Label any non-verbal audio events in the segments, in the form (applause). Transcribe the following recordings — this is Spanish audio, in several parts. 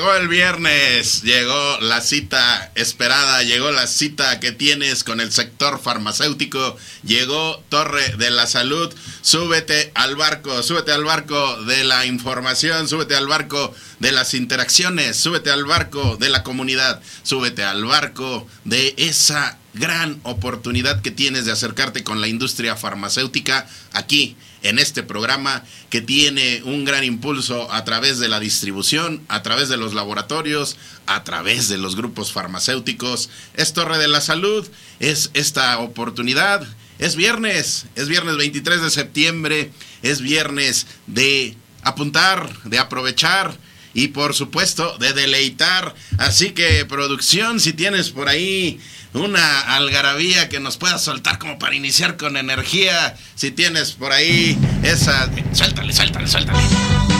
Llegó el viernes, llegó la cita esperada, llegó la cita que tienes con el sector farmacéutico, llegó Torre de la Salud, súbete al barco, súbete al barco de la información, súbete al barco de las interacciones, súbete al barco de la comunidad, súbete al barco de esa gran oportunidad que tienes de acercarte con la industria farmacéutica aquí en este programa que tiene un gran impulso a través de la distribución, a través de los laboratorios, a través de los grupos farmacéuticos. Es Torre de la Salud, es esta oportunidad. Es viernes, es viernes 23 de septiembre, es viernes de apuntar, de aprovechar y por supuesto de deleitar. Así que producción, si tienes por ahí una algarabía que nos pueda soltar como para iniciar con energía. Si tienes por ahí esa... Suéltale, suéltale, suéltale.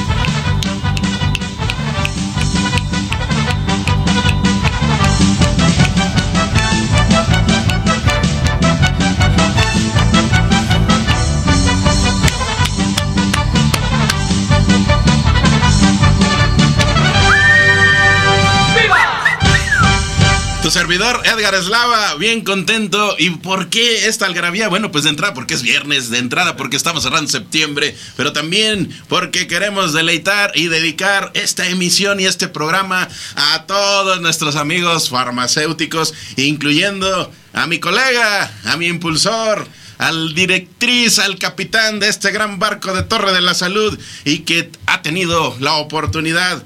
Servidor Edgar Eslava, bien contento. ¿Y por qué esta algarabía? Bueno, pues de entrada porque es viernes, de entrada porque estamos cerrando septiembre, pero también porque queremos deleitar y dedicar esta emisión y este programa a todos nuestros amigos farmacéuticos, incluyendo a mi colega, a mi impulsor, al directriz, al capitán de este gran barco de Torre de la Salud y que ha tenido la oportunidad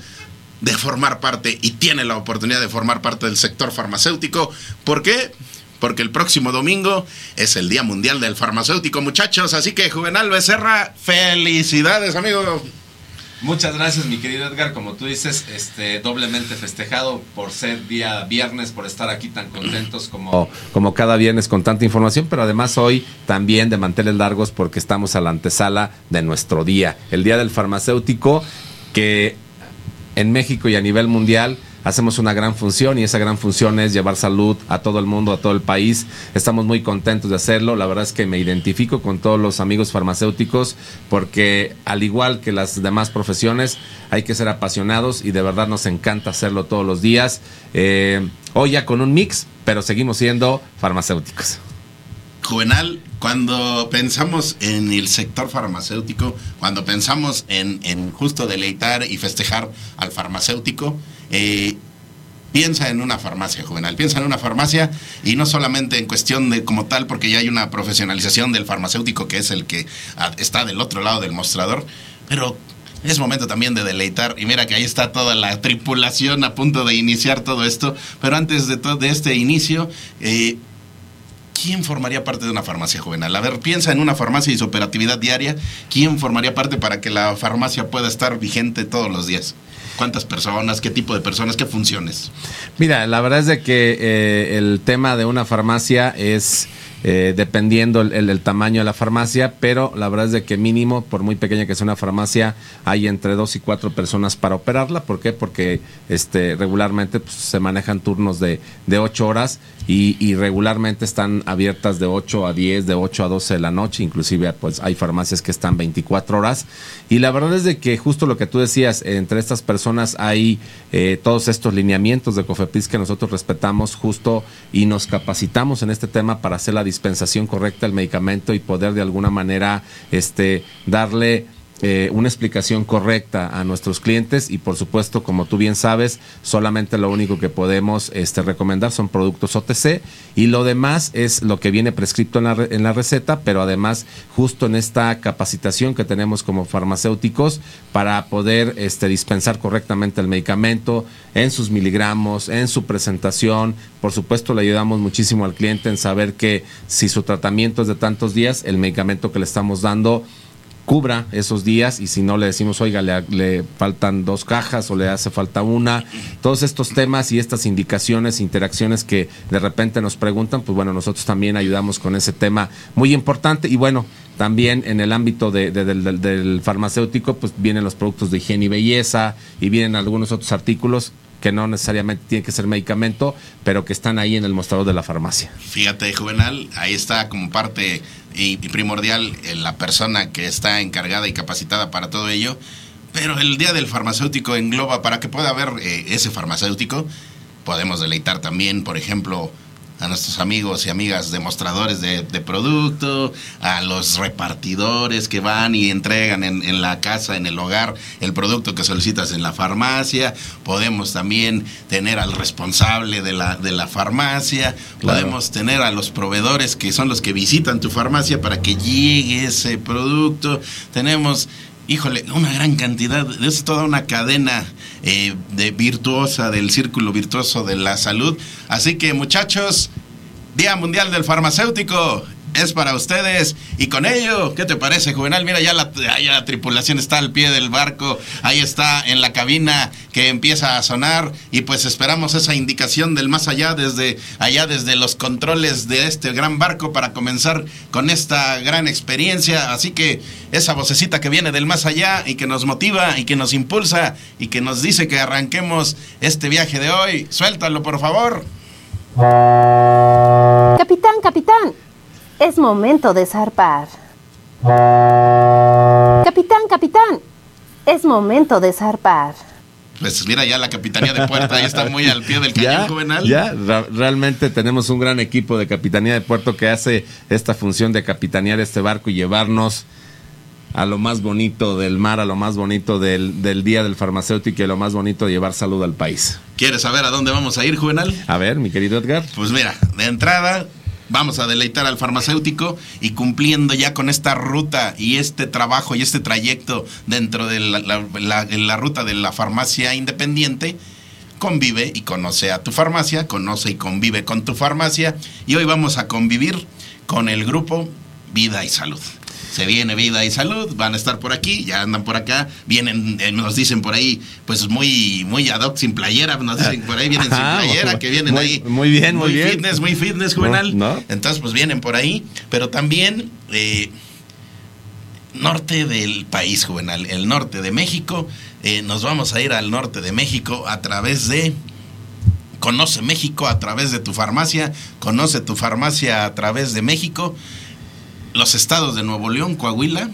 de formar parte y tiene la oportunidad de formar parte del sector farmacéutico. ¿Por qué? Porque el próximo domingo es el Día Mundial del Farmacéutico, muchachos. Así que, Juvenal Becerra, felicidades, amigo. Muchas gracias, mi querido Edgar. Como tú dices, este, doblemente festejado por ser día viernes, por estar aquí tan contentos como, como cada viernes con tanta información, pero además hoy también de manteles largos porque estamos a la antesala de nuestro día, el Día del Farmacéutico, que en México y a nivel mundial hacemos una gran función y esa gran función es llevar salud a todo el mundo, a todo el país. Estamos muy contentos de hacerlo. La verdad es que me identifico con todos los amigos farmacéuticos porque al igual que las demás profesiones hay que ser apasionados y de verdad nos encanta hacerlo todos los días. Eh, hoy ya con un mix, pero seguimos siendo farmacéuticos. Juvenal, cuando pensamos en el sector farmacéutico, cuando pensamos en, justo deleitar y festejar al farmacéutico, eh, piensa en una farmacia, Juvenal, piensa en una farmacia y no solamente en cuestión de como tal, porque ya hay una profesionalización del farmacéutico que es el que está del otro lado del mostrador, pero es momento también de deleitar. Y mira que ahí está toda la tripulación a punto de iniciar todo esto. Pero antes de, todo de este inicio, eh, ¿quién formaría parte de una farmacia juvenil? A ver, piensa en una farmacia y su operatividad diaria. ¿Quién formaría parte para que la farmacia pueda estar vigente todos los días? ¿Cuántas personas? ¿Qué tipo de personas? ¿Qué funciones? Mira, la verdad es de que eh, el tema de una farmacia es eh, dependiendo el, tamaño de la farmacia, pero la verdad es de que mínimo, por muy pequeña que sea una farmacia, hay entre dos y cuatro personas para operarla. ¿Por qué? Porque este, regularmente pues, se manejan turnos de, de ocho horas y, regularmente están abiertas de 8 a 10, de 8 a 12 de la noche, inclusive pues hay farmacias que están 24 horas. Y la verdad es de que justo lo que tú decías, entre estas personas hay eh, todos estos lineamientos de COFEPRIS que nosotros respetamos justo y nos capacitamos en este tema para hacer la dispensación correcta del medicamento y poder de alguna manera este, darle eh, una explicación correcta a nuestros clientes y por supuesto, como tú bien sabes, solamente lo único que podemos este, recomendar son productos OTC y lo demás es lo que viene prescrito en la, en la receta, pero además justo en esta capacitación que tenemos como farmacéuticos para poder este, dispensar correctamente el medicamento en sus miligramos, en su presentación. Por supuesto, le ayudamos muchísimo al cliente en saber que si su tratamiento es de tantos días, el medicamento que le estamos dando cubra esos días y si no le decimos, oiga, le, faltan dos cajas o le hace falta una. Todos estos temas y estas indicaciones, interacciones que de repente nos preguntan, pues bueno, nosotros también ayudamos con ese tema muy importante y bueno, también en el ámbito de, del, del farmacéutico, pues vienen los productos de higiene y belleza y vienen algunos otros artículos que no necesariamente tiene que ser medicamento, pero que están ahí en el mostrador de la farmacia. Fíjate, Juvenal, ahí está como parte y, primordial eh, la persona que está encargada y capacitada para todo ello, pero el Día del Farmacéutico engloba, para que pueda haber eh, ese farmacéutico, podemos deleitar también, por ejemplo, a nuestros amigos y amigas demostradores de, producto, a los repartidores que van y entregan en, la casa, en el hogar, el producto que solicitas en la farmacia. Podemos también tener al responsable de la, de la farmacia. Podemos tener a los proveedores que son los que visitan tu farmacia para que llegue ese producto. Tenemos híjole, una gran cantidad, es toda una cadena eh, de virtuosa del círculo virtuoso de la salud. Así que muchachos, Día Mundial del Farmacéutico, es para ustedes. Y con ello, ¿qué te parece, Juvenal? Mira, ya la, la, tripulación está al pie del barco, ahí está en la cabina que empieza a sonar y pues esperamos esa indicación del más allá, desde allá, desde los controles de este gran barco para comenzar con esta gran experiencia. Así que esa vocecita que viene del más allá y que nos motiva y que nos impulsa y que nos dice que arranquemos este viaje de hoy, suéltalo por favor. Capitán, capitán, es momento de zarpar. Capitán, capitán, es momento de zarpar. Pues mira, ya la capitanía de puerto ahí está muy al pie del (laughs) cañón juvenal. Ya, realmente tenemos un gran equipo de capitanía de puerto que hace esta función de capitanear este barco y llevarnos a lo más bonito del mar, a lo más bonito del, del día del farmacéutico y a lo más bonito de llevar salud al país. ¿Quieres saber a dónde vamos a ir, Juvenal? A ver, mi querido Edgar. Pues mira, de entrada vamos a deleitar al farmacéutico y cumpliendo ya con esta ruta y este trabajo y este trayecto dentro de la, ruta de la farmacia independiente, convive y conoce a tu farmacia, conoce y convive con tu farmacia. Y hoy vamos a convivir con el grupo Vida y Salud se viene vida y salud, van a estar por aquí, ya andan por acá, vienen, eh, nos dicen por ahí, pues muy, muy ad hoc, sin playera, nos dicen por ahí vienen sin playera, que vienen ahí. Muy bien, muy, bien. fitness, muy fitness, juvenal. Entonces, pues vienen por ahí, pero también eh, norte del país, juvenal, el norte de México. Eh, nos vamos a ir al norte de México a través de Conoce México a través de tu farmacia, conoce tu farmacia a través de México los estados de Nuevo León, Coahuila,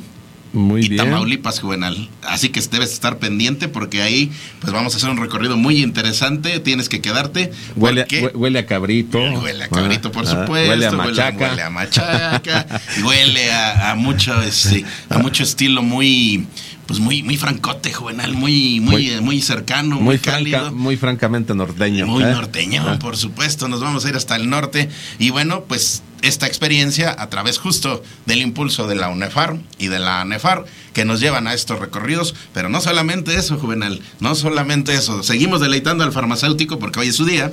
y Tamaulipas Juvenal. Así que debes estar pendiente porque ahí pues vamos a hacer un recorrido muy interesante. Tienes que quedarte. Huele, huele a cabrito. Huele a cabrito, por ah, supuesto. Huele a machaca. Huele, a machaca. (laughs) huele a, mucho, este, a mucho estilo muy pues muy, muy francote, juvenal, muy, muy, muy, cercano, muy, cálido. muy francamente norteño. Muy ¿eh? norteño, ah. por supuesto. Nos vamos a ir hasta el norte. Y bueno, pues esta experiencia a través justo del impulso de la UNEFAR y de la ANEFAR que nos llevan a estos recorridos, pero no solamente eso, Juvenal, no solamente eso, seguimos deleitando al farmacéutico porque hoy es su día.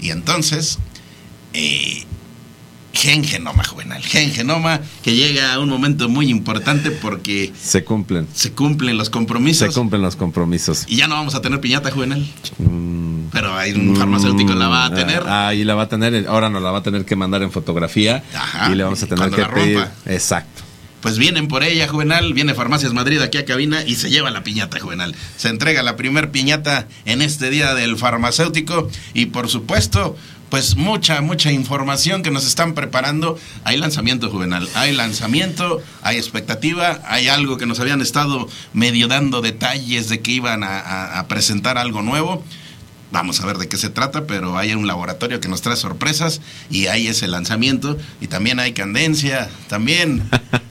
Y entonces eh, Gengenoma, Juvenal, Gengenoma, que llega a un momento muy importante porque... Se cumplen. Se cumplen los compromisos. Se cumplen los compromisos. Y ya no vamos a tener piñata, Juvenal. Mm, pero hay un farmacéutico la va a tener. Ah, ahí la va a tener, ahora nos la va a tener que mandar en fotografía. y le vamos a tener que pedir. Exacto. Pues vienen por ella, Juvenal, viene Farmacias Madrid aquí a cabina y se lleva la piñata, Juvenal. Se entrega la primer piñata en este día del farmacéutico y por supuesto pues mucha, mucha información que nos están preparando. Hay lanzamiento juvenal, hay lanzamiento, hay expectativa, hay algo que nos habían estado medio dando detalles de que iban a, presentar algo nuevo. Vamos a ver de qué se trata, pero hay un laboratorio que nos trae sorpresas y ahí es el lanzamiento. Y también hay candencia, también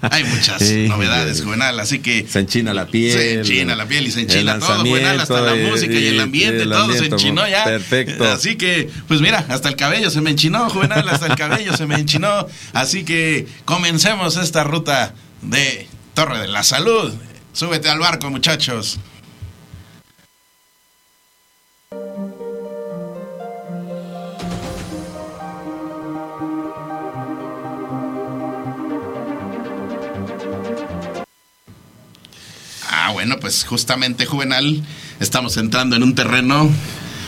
hay muchas (laughs) Sí, novedades. Juvenal. Así que Se enchina la piel. se enchina la piel y se enchina todo, Juvenal, hasta la música y el ambiente, el todo se enchinó ya. Perfecto. (laughs) Así que, pues mira, hasta el cabello se me enchinó, Juvenal, hasta el cabello se me enchinó. Así que comencemos esta ruta de Torre de la Salud. Súbete al barco, muchachos. Ah, bueno, pues justamente Juvenal, estamos entrando en un terreno,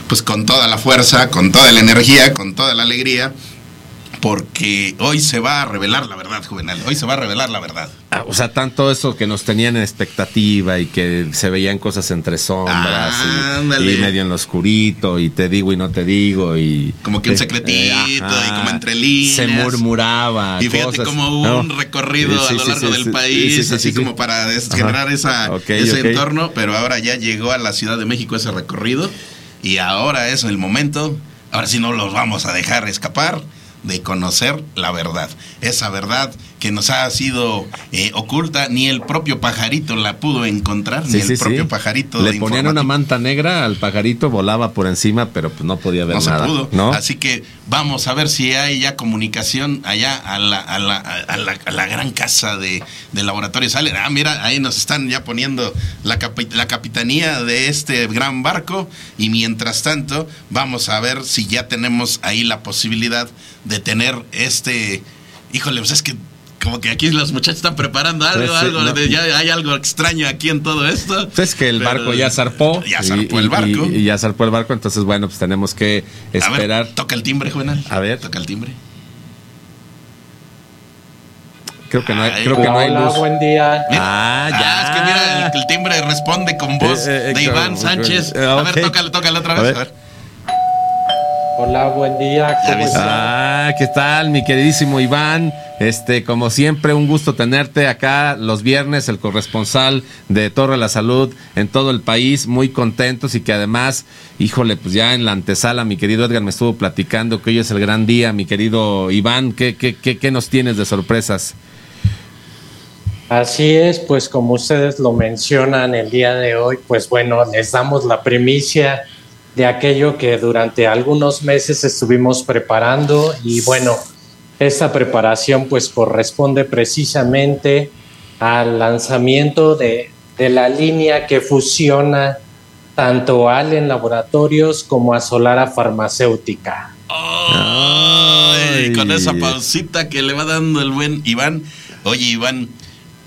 pues con toda la fuerza, con toda la energía, con toda la alegría, porque hoy se va a revelar la verdad, Juvenal, hoy se va a revelar la verdad. Ah, O sea, tanto eso que nos tenían en expectativa y que se veían cosas entre sombras y- Ándale. y, medio en lo oscurito y te digo y no te digo y Como que un eh, secretito ajá. y como entre líneas. se murmuraba Y fíjate cosas, cómo hubo ¿no? un recorrido Sí, a lo sí, largo sí, del sí, país, sí, sí, así sí, como sí. para generar esa, Ok, ese ok. entorno, pero ahora ya llegó a la Ciudad de México ese recorrido y ahora es el momento, ahora sí no los vamos a dejar escapar de conocer la verdad, esa verdad que nos ha sido eh, oculta, ni el propio pajarito la pudo encontrar, Sí, ni sí, el propio sí. pajarito. Le ponían una manta negra al pajarito, volaba por encima, pero pues no podía ver no nada. se pudo. ¿no? Así que vamos a ver si hay ya comunicación allá a la, a la, a la, a la gran casa de, de laboratorios Allen. Ah, mira, ahí nos están ya poniendo la, capi- la capitanía de este gran barco. Y mientras tanto, vamos a ver si ya tenemos ahí la posibilidad de tener este. Híjole, pues es que. Como que aquí los muchachos están preparando algo, Pues algo, no. de- ya hay algo extraño aquí en todo esto. Pues es que el Pero- barco ya zarpó. Ya zarpó y- el barco. Y, y ya zarpó el barco, entonces bueno, pues tenemos que A esperar. ver, toca el timbre, Juvenal. A ver. Toca el timbre. creo que no hay, Ay, creo que no hay Hola, luz. buen día. Ah, ya. es que mira, el, el timbre responde con voz Eh, eh, de Iván con- Sánchez. eh, A ok. ver, tócale, tócale otra vez. A A ver. Hola, buen día. ¿Cómo? Ah, ¿qué tal, mi queridísimo Iván? Este, como siempre, un gusto tenerte acá los viernes, el corresponsal de Torre de la Salud en todo el país, muy contentos y que además, híjole, pues ya en la antesala, mi querido Edgar me estuvo platicando que hoy es el gran día, mi querido Iván, ¿qué, qué, qué, qué nos tienes de sorpresas? Así es, pues como ustedes lo mencionan el día de hoy, pues bueno, les damos la primicia de aquello que durante algunos meses estuvimos preparando y bueno, esta preparación pues corresponde precisamente al lanzamiento de, de la línea que fusiona tanto a Allen Laboratorios como a Solara Farmacéutica. Ay, con esa pausita que le va dando el buen Iván. Oye, Iván,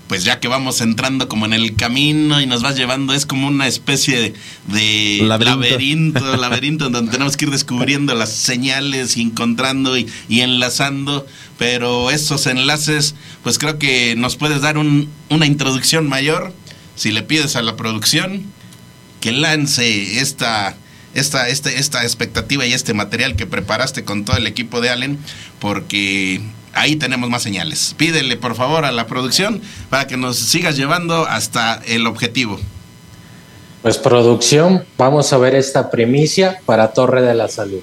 pues ya que vamos entrando como en el camino y nos vas llevando, es como una especie de, Laberinto. laberinto, (laughs) laberinto, donde tenemos que ir descubriendo las señales y encontrando y, y enlazando. Pero esos enlaces, pues creo que nos puedes dar un- una introducción mayor. Si le pides a la producción que lance esta, esta, este- esta expectativa y este material que preparaste con todo el equipo de Allen, porque ahí tenemos más señales. Pídele por favor a la producción para que nos sigas llevando hasta el objetivo. Pues producción, vamos a ver esta primicia para Torre de la Salud.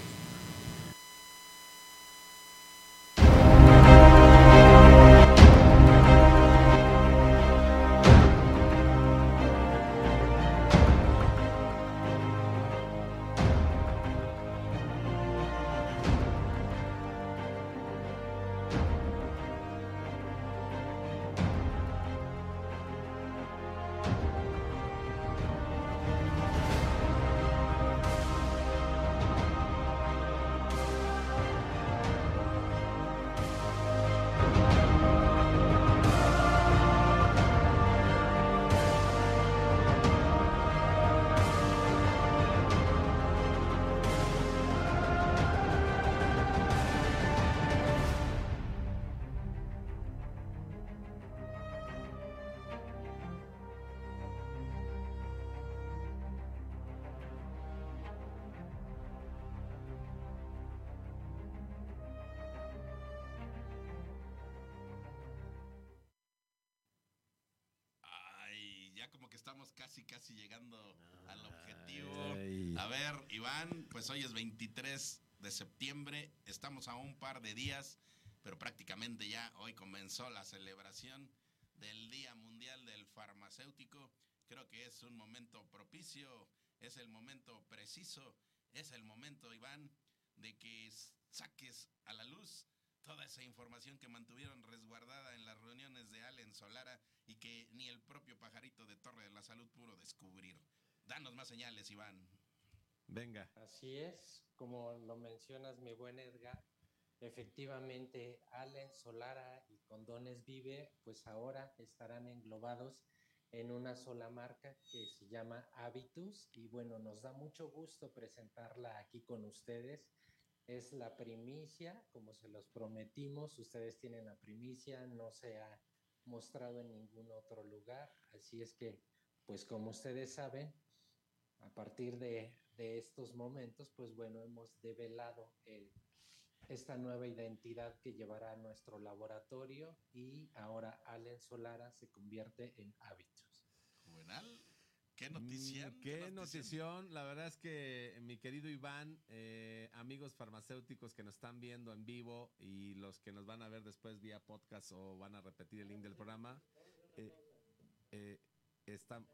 Estamos casi, casi llegando al objetivo. Ay. A ver, Iván, pues hoy es 23 de septiembre, estamos a un par de días, pero prácticamente ya hoy comenzó la celebración del Día Mundial del Farmacéutico. Creo que es un momento propicio, es el momento preciso, es el momento, Iván, de que saques a la luz toda esa información que mantuvieron resguardada en las reuniones de Allen Solara y que ni el propio pajarito de Torre de la Salud pudo descubrir. Danos más señales, Iván. Venga. Así es, como lo mencionas, mi buen Edgar. Efectivamente, Allen Solara y Condones Vive, pues ahora estarán englobados en una sola marca que se llama Habitus. Y bueno, nos da mucho gusto presentarla aquí con ustedes. Es la primicia, como se los prometimos, ustedes tienen la primicia, no se ha mostrado en ningún otro lugar. Así es que, pues como ustedes saben, a partir de, de estos momentos, pues bueno, hemos develado el, esta nueva identidad que llevará a nuestro laboratorio y ahora Allen Solara se convierte en. Juvenal, qué noticia. Mm, Qué notición. La verdad es que mi querido Iván, eh, amigos farmacéuticos que nos están viendo en vivo y los que nos van a ver después vía podcast o van a repetir el link del programa, eh, eh, están...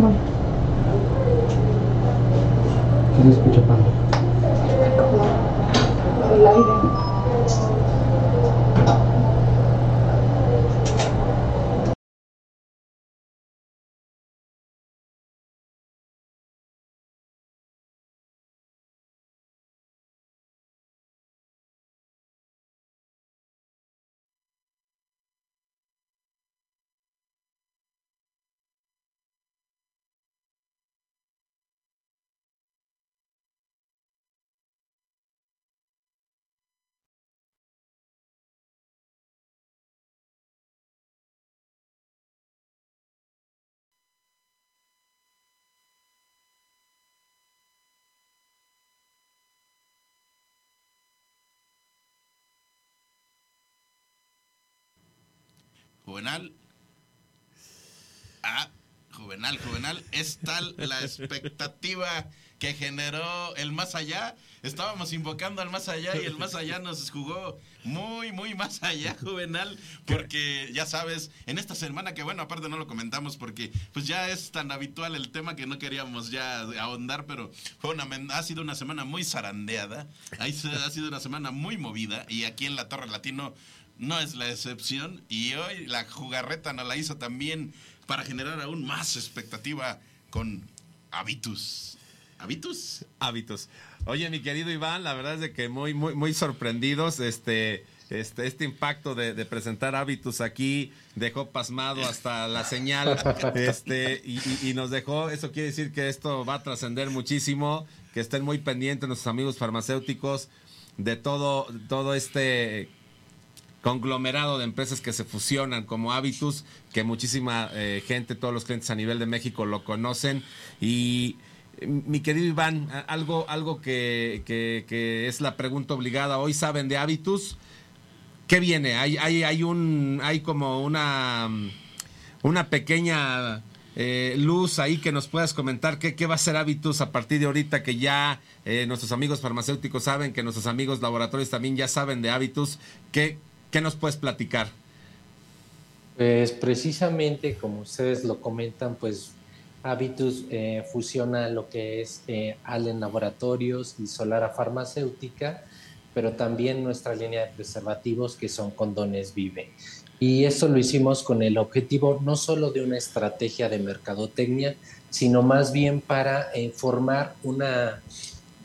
¿Qué Juvenal. Ah, Juvenal, Juvenal. Es tal la expectativa que generó el más allá. Estábamos invocando al más allá y el más allá nos jugó muy, muy más allá, Juvenal. Porque ya sabes, en esta semana que bueno, aparte no lo comentamos porque pues ya es tan habitual el tema que no queríamos ya ahondar, pero fue una, ha sido una semana muy zarandeada. Ha sido una semana muy movida y aquí en la Torre Latino no es la excepción y hoy la jugarreta nos la hizo también para generar aún más expectativa con Habitus. ¿Habitus? hábitos. Oye, mi querido Iván, la verdad es de que muy, muy, muy sorprendidos. Este, Este, este impacto de, de presentar hábitos aquí dejó pasmado hasta la señal (laughs) este, y, y- y nos dejó, eso quiere decir que esto va a trascender muchísimo, que estén muy pendientes nuestros amigos farmacéuticos de todo, todo este conglomerado de empresas que se fusionan como Habitus, que muchísima eh, gente, todos los clientes a nivel de México lo conocen. Y mi querido Iván, algo, algo que, es la pregunta obligada. Hoy saben de Habitus. ¿Qué viene? Hay, hay, hay un, hay como una, una pequeña eh, luz ahí que nos puedas comentar qué, qué va a ser Habitus a partir de ahorita que ya eh, nuestros amigos farmacéuticos saben, que nuestros amigos laboratorios también ya saben de Habitus. ¿Qué, qué nos puedes platicar? Pues precisamente como ustedes lo comentan, pues Habitus eh, fusiona lo que es eh, Allen Laboratorios y Solara Farmacéutica, pero también nuestra línea de preservativos que son condones Vive. Y esto lo hicimos con el objetivo no solo de una estrategia de mercadotecnia, sino más bien para eh, formar una,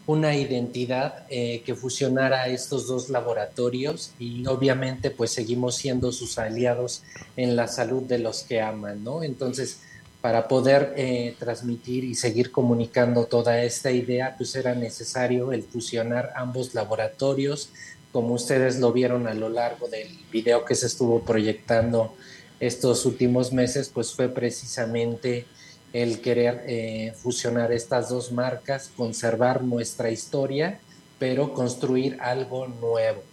una identidad eh, que fusionara estos dos laboratorios y obviamente pues seguimos siendo sus aliados en la salud de los que aman, ¿no? Entonces, para poder eh, transmitir y seguir comunicando toda esta idea, pues era necesario el fusionar ambos laboratorios, como ustedes lo vieron a lo largo del video que se estuvo proyectando estos últimos meses, pues fue precisamente el querer eh, fusionar estas dos marcas, conservar nuestra historia, pero construir algo nuevo.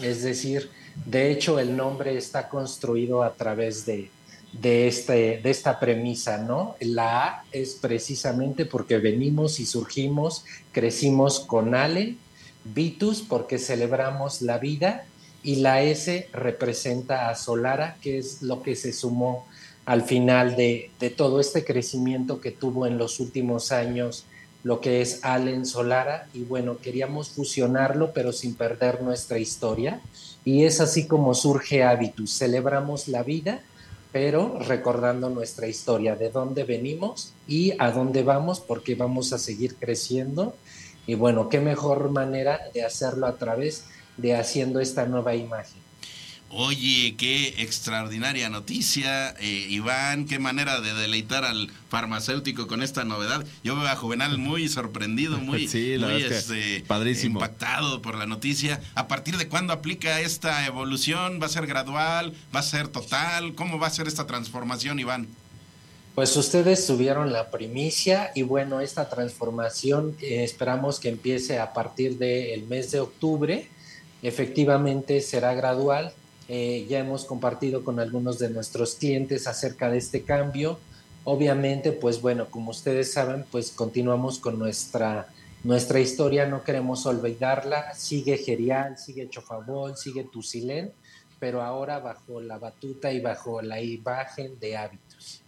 Es decir, de hecho el nombre está construido a través de, de, este, de esta premisa, ¿no? La A es precisamente porque venimos y surgimos, crecimos con Ale, Vitus porque celebramos la vida y la S representa a Solara, que es lo que se sumó al final de, todo este crecimiento que tuvo en los últimos años lo que es Allen Solara. Y bueno, queríamos fusionarlo pero sin perder nuestra historia. Y es así como surge Habitus, celebramos la vida pero recordando nuestra historia, de dónde venimos y a dónde vamos porque vamos a seguir creciendo. Y bueno, qué mejor manera de hacerlo a través de haciendo esta nueva imagen. Oye, qué extraordinaria noticia, eh, Iván, qué manera de deleitar al farmacéutico con esta novedad. Yo veo a Juvenal muy sorprendido, muy, (laughs) Sí, la muy, verdad es que este, padrísimo. impactado por la noticia. ¿A partir de cuándo aplica esta evolución? ¿Va a ser gradual? ¿Va a ser total? ¿Cómo va a ser esta transformación, Iván? Pues ustedes tuvieron la primicia y bueno, esta transformación eh, esperamos que empiece a partir del mes de octubre. Efectivamente será gradual. Eh, ya hemos compartido con algunos de nuestros clientes acerca de este cambio. Obviamente, pues bueno, como ustedes saben, pues continuamos con nuestra, nuestra historia, no queremos olvidarla. Sigue Gerial, sigue Chofabol, sigue Tusilén, pero ahora bajo la batuta y bajo la imagen de hábitos.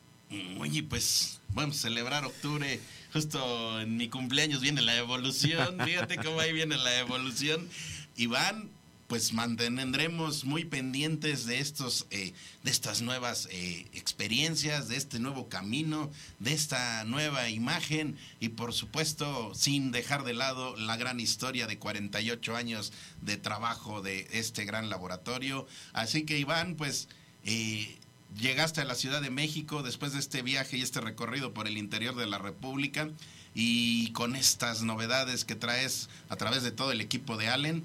Oye, pues vamos a celebrar octubre. Justo en mi cumpleaños viene la evolución. Fíjate cómo ahí viene la evolución. Iván, pues mantendremos muy pendientes de estos, eh, de estas nuevas eh, experiencias, de este nuevo camino, de esta nueva imagen y por supuesto sin dejar de lado la gran historia de 48 años de trabajo de este gran laboratorio. Así que Iván, pues eh, llegaste a la Ciudad de México después de este viaje y este recorrido por el interior de la República y con estas novedades que traes a través de todo el equipo de Allen.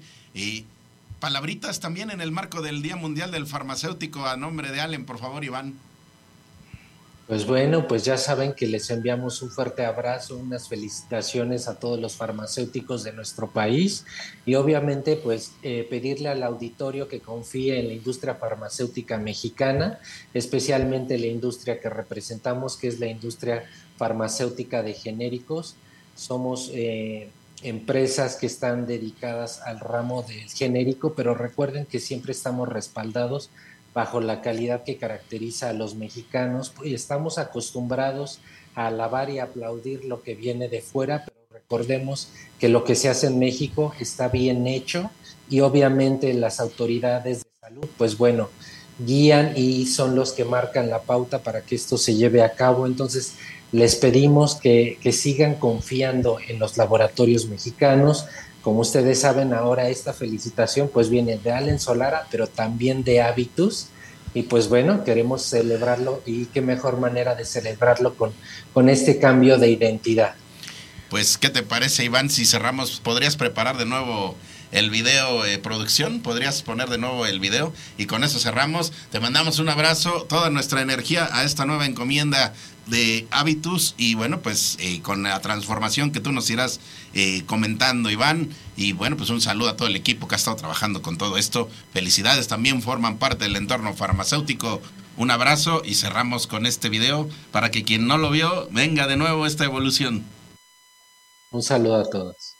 Palabritas también en el marco del Día Mundial del Farmacéutico a nombre de Allen, por favor, Iván. Pues bueno, pues ya saben que les enviamos un fuerte abrazo, unas felicitaciones a todos los farmacéuticos de nuestro país y obviamente pues eh, pedirle al auditorio que confíe en la industria farmacéutica mexicana, especialmente la industria que representamos, que es la industria farmacéutica de genéricos. Somos eh, empresas que están dedicadas al ramo del genérico, pero recuerden que siempre estamos respaldados bajo la calidad que caracteriza a los mexicanos y estamos acostumbrados a alabar y aplaudir lo que viene de fuera, pero recordemos que lo que se hace en México está bien hecho y obviamente las autoridades de salud, pues bueno, guían y son los que marcan la pauta para que esto se lleve a cabo. Entonces, les pedimos que, que sigan confiando en los laboratorios mexicanos, Como ustedes saben ahora esta felicitación pues viene de Allen Solara, pero también de Habitus. Y pues bueno, queremos celebrarlo y qué mejor manera de celebrarlo con, con este cambio de identidad. Pues, ¿qué te parece, Iván? Si cerramos, ¿podrías preparar de nuevo el video eh, producción? ¿Podrías poner de nuevo el video? Y con eso cerramos. Te mandamos un abrazo, toda nuestra energía a esta nueva encomienda de Habitus y bueno, pues eh, con la transformación que tú nos irás eh, comentando, Iván. Y bueno, pues un saludo a todo el equipo que ha estado trabajando con todo esto. Felicidades, también forman parte del entorno farmacéutico. Un abrazo y cerramos con este video para que quien no lo vio venga de nuevo esta evolución. Un saludo a todos.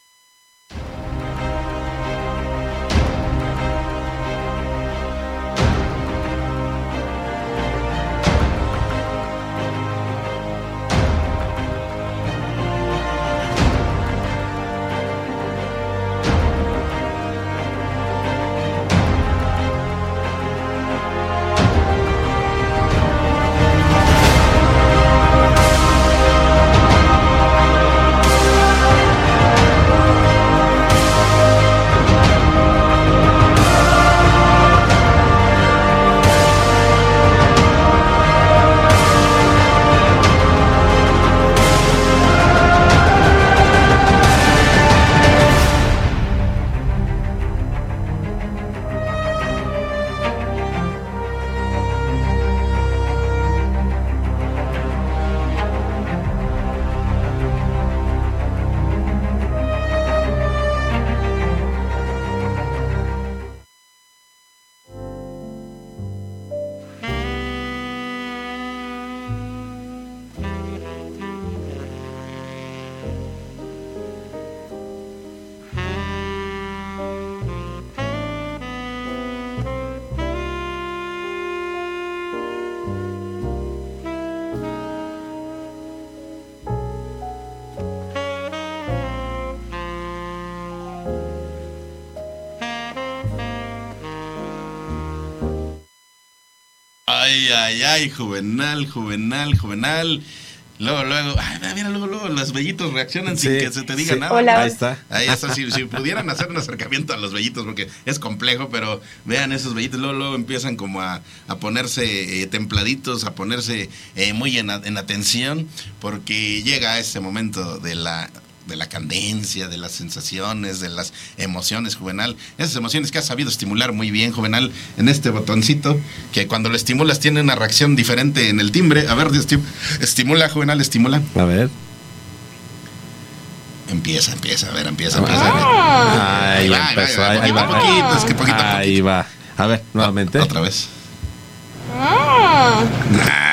Ay, ay, ay, juvenal, juvenal, juvenal. Luego, luego, ay, mira, luego, luego, los bellitos reaccionan sin que se te diga sí. nada. Hola. Ahí está. Ahí está, si, si pudieran hacer un acercamiento a los bellitos, porque es complejo, pero vean esos bellitos, luego, luego empiezan como a, a ponerse eh, templaditos, a ponerse eh, muy en, a- en atención, porque llega ese momento de la de la candencia, de las sensaciones, de las emociones, Juvenal. Esas emociones que has sabido estimular muy bien, Juvenal, en este botoncito, que cuando lo estimulas tiene una reacción diferente en el timbre. A ver, esti- estimula, Juvenal, estimula. A ver. Empieza, empieza, a ver, empieza, empieza. Ahí Ahí va, empezó. ahí va, Ahí va. poquito es que poquito Ahí va. A ver, nuevamente. Otra vez.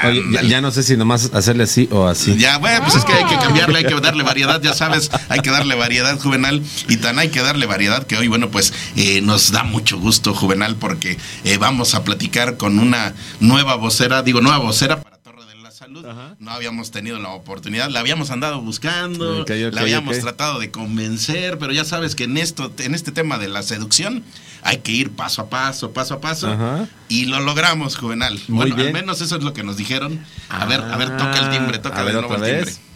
Oye, ya, ya no sé si nomás hacerle así o así. Ya, bueno, pues es que hay que cambiarle, hay que darle variedad, ya sabes, hay que darle variedad, Juvenal, y tan hay que darle variedad que hoy, bueno, pues eh, nos da mucho gusto, Juvenal, porque eh, vamos a platicar con una nueva vocera, digo, nueva vocera para Salud. No habíamos tenido la oportunidad, la habíamos andado buscando, la habíamos tratado de convencer, pero ya sabes que en esto, en este tema de la seducción, hay que ir paso a paso, paso a paso, Ajá. y lo logramos, Juvenal. Muy bueno, al bien. menos eso es lo que nos dijeron. A ver, a ver, toca el timbre, toca de nuevo el vez. timbre.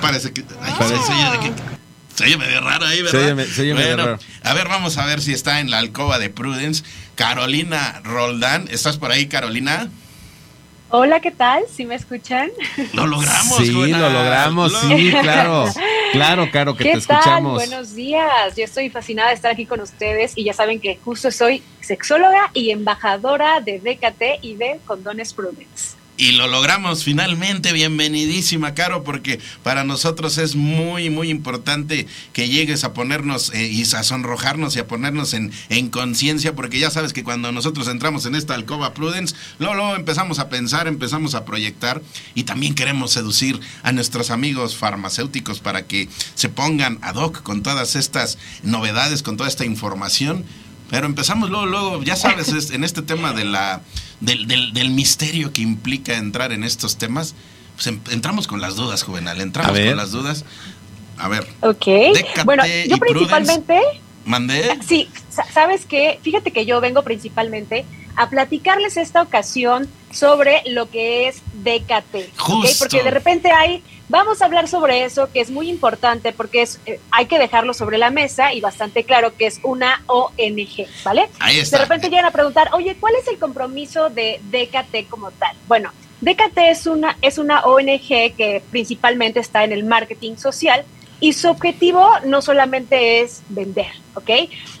Parece que. ay, Parece- se, oye de que- se oye medio raro ahí, ¿verdad? Se oye se oye medio bueno, raro. a ver, vamos a ver si está en la alcoba de Prudence. Carolina Roldán, ¿estás por ahí, Carolina? Hola, ¿qué tal? ¿Sí me escuchan? Lo logramos, Sí, lo logramos, Lo- sí, claro. Claro, claro, que ¿Qué te tal? escuchamos. Buenos días. Yo estoy fascinada de estar aquí con ustedes y ya saben que justo soy sexóloga y embajadora de DKT y de Condones Prudence. Y lo logramos finalmente, bienvenidísima Caro, porque para nosotros es muy, muy importante que llegues a ponernos eh, y a sonrojarnos y a ponernos en, en conciencia, porque ya sabes que cuando nosotros entramos en esta alcoba Prudence, luego, luego empezamos a pensar, empezamos a proyectar y también queremos seducir a nuestros amigos farmacéuticos para que se pongan ad hoc con todas estas novedades, con toda esta información. Pero empezamos luego, luego, ya sabes, es- en este tema de la, del, del, del misterio que implica entrar en estos temas, pues em- entramos con las dudas, Juvenal, entramos A ver. con las dudas. A ver, Ok. Décate Bueno, yo principalmente, mandé. sí, sa- sabes que, fíjate que yo vengo principalmente a platicarles esta ocasión sobre lo que es DKT. Justo. Porque de repente hay Vamos a hablar sobre eso, que es muy importante porque es, eh, hay que dejarlo sobre la mesa y bastante claro que es una ONG, ¿vale? Ahí está. De repente llegan a preguntar, oye, ¿cuál es el compromiso de DKT como tal? Bueno, DKT es una, es una ONG que principalmente está en el marketing social y su objetivo no solamente es vender, ¿ok?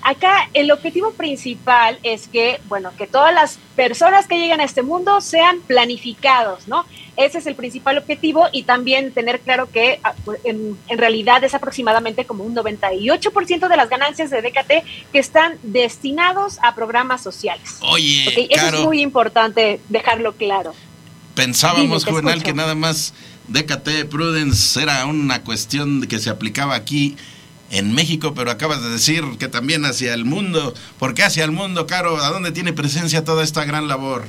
Acá el objetivo principal es que, bueno, que todas las personas que llegan a este mundo sean planificados, ¿no? Ese es el principal objetivo y también tener claro que ah, pues, en, en realidad es aproximadamente como un 98% de las ganancias de DKT que están destinados a programas sociales. Oye, ¿ok? Eso es muy importante dejarlo claro. Pensábamos, Juvenal, escucho. que nada más DKT Prudence era una cuestión que se aplicaba aquí en México, pero acabas de decir que también hacia el mundo. ¿Por qué hacia el mundo, Caro? ¿A dónde tiene presencia toda esta gran labor?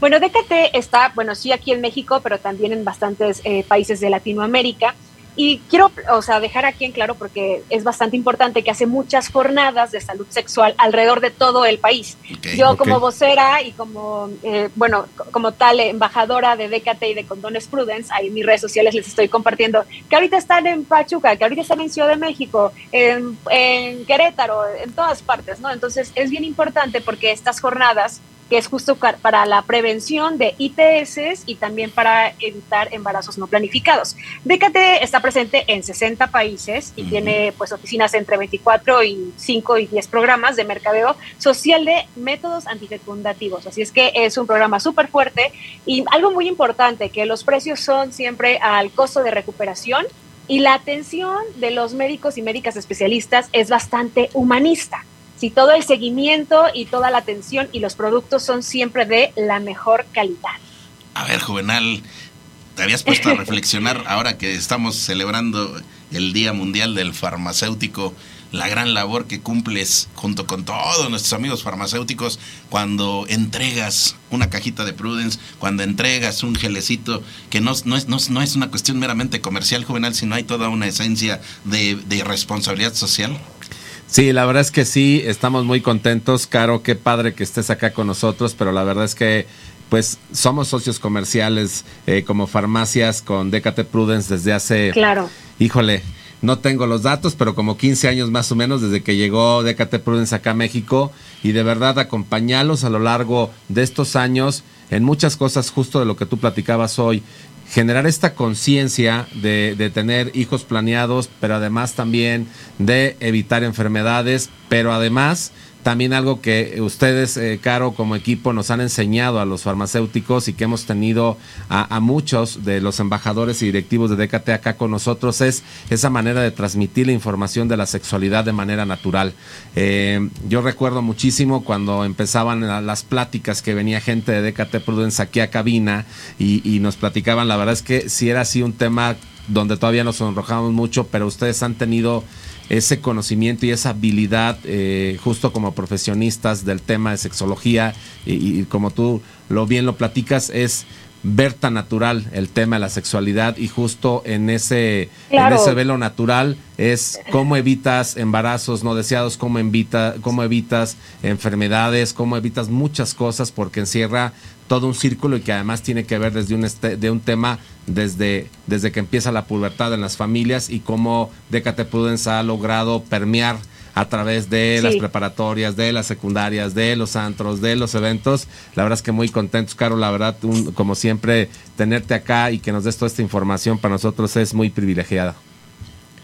Bueno, DKT está, bueno, sí aquí en México, pero también en bastantes eh, países de Latinoamérica. Y quiero, o sea, dejar aquí en claro porque es bastante importante que hace muchas jornadas de salud sexual alrededor de todo el país. Yo como vocera y como, eh, bueno, co- como tal embajadora de DKT y de Condones Prudence, ahí en mis redes sociales les estoy compartiendo que ahorita están en Pachuca, que ahorita están en Ciudad de México, en, en Querétaro, en todas partes, ¿no? Entonces es bien importante porque estas jornadas que es justo para la prevención de ITS y también para evitar embarazos no planificados. DKT está presente en 60 países y tiene pues oficinas entre 24 y 5 y 10 programas de mercadeo social de métodos antifecundativos. Así es que es un programa súper fuerte y algo muy importante, que los precios son siempre al costo de recuperación y la atención de los médicos y médicas especialistas es bastante humanista. Si todo el seguimiento y toda la atención y los productos son siempre de la mejor calidad. A ver, Juvenal, ¿te habías puesto a (laughs) reflexionar ahora que estamos celebrando el Día Mundial del Farmacéutico? La gran labor que cumples junto con todos nuestros amigos farmacéuticos cuando entregas una cajita de Prudence, cuando entregas un gelecito, que no, no es, no, no es una cuestión meramente comercial, Juvenal, sino hay toda una esencia de, de responsabilidad social. Sí, la verdad es que sí, estamos muy contentos. Caro, qué padre que estés acá con nosotros, pero la verdad es que pues somos socios comerciales eh, como farmacias con DKT Prudence desde hace, Claro. híjole, no tengo los datos, pero como 15 años más o menos desde que llegó DKT Prudence acá a México y de verdad acompañarlos a lo largo de estos años en muchas cosas justo de lo que tú platicabas hoy. Generar esta conciencia de, de tener hijos planeados, pero además también de evitar enfermedades, pero además también algo que ustedes, eh, Caro, como equipo, nos han enseñado a los farmacéuticos y que hemos tenido a, muchos de los embajadores y directivos de DKT acá con nosotros es esa manera de transmitir la información de la sexualidad de manera natural. Eh, yo recuerdo muchísimo cuando empezaban la- las pláticas que venía gente de DKT Prudence aquí a cabina y, y nos platicaban, la verdad es que si era así un tema donde todavía nos sonrojamos mucho, pero ustedes han tenido ese conocimiento y esa habilidad eh, justo como profesionistas del tema de sexología y, y como tú lo bien lo platicas es ver tan natural el tema de la sexualidad y justo en ese Claro. en ese velo natural es cómo evitas embarazos no deseados, cómo, evita, cómo evitas enfermedades, cómo evitas muchas cosas porque encierra todo un círculo y que además tiene que ver desde un, este- de un tema desde, desde que empieza la pubertad en las familias y cómo DKT Prudence ha logrado permear a través de las preparatorias, de las secundarias, de los antros, de los eventos. La verdad es que muy contentos, Caro. La verdad, un- como siempre, tenerte acá y que nos des toda esta información para nosotros es muy privilegiada.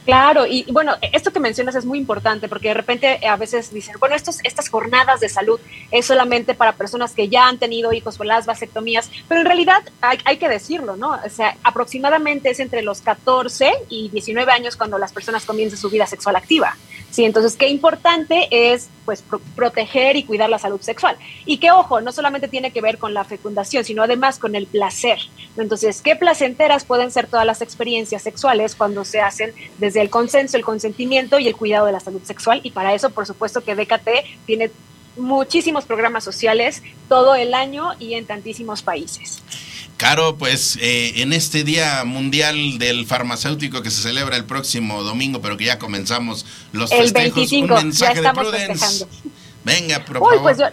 Claro, y bueno, esto que mencionas es muy importante porque de repente eh, a veces dicen, bueno, estos, estas jornadas de salud es solamente para personas que ya han tenido hijos o las vasectomías, pero en realidad hay, hay que decirlo, ¿no? O sea, aproximadamente es entre los 14 y 19 años cuando las personas comienzan su vida sexual activa. Sí, entonces qué importante es pues pro- proteger y cuidar la salud sexual. Y que ojo, no solamente tiene que ver con la fecundación, sino además con el placer. Entonces, qué placenteras pueden ser todas las experiencias sexuales cuando se hacen desde el consenso, el consentimiento y el cuidado de la salud sexual. Y para eso, por supuesto, que DKT tiene muchísimos programas sociales todo el año y en tantísimos países. Caro, pues eh, en este Día Mundial del Farmacéutico que se celebra el próximo domingo, pero que ya comenzamos los El festejos, 25, un mensaje de Prudence. festejando. Venga, por Uy, favor. pues yo,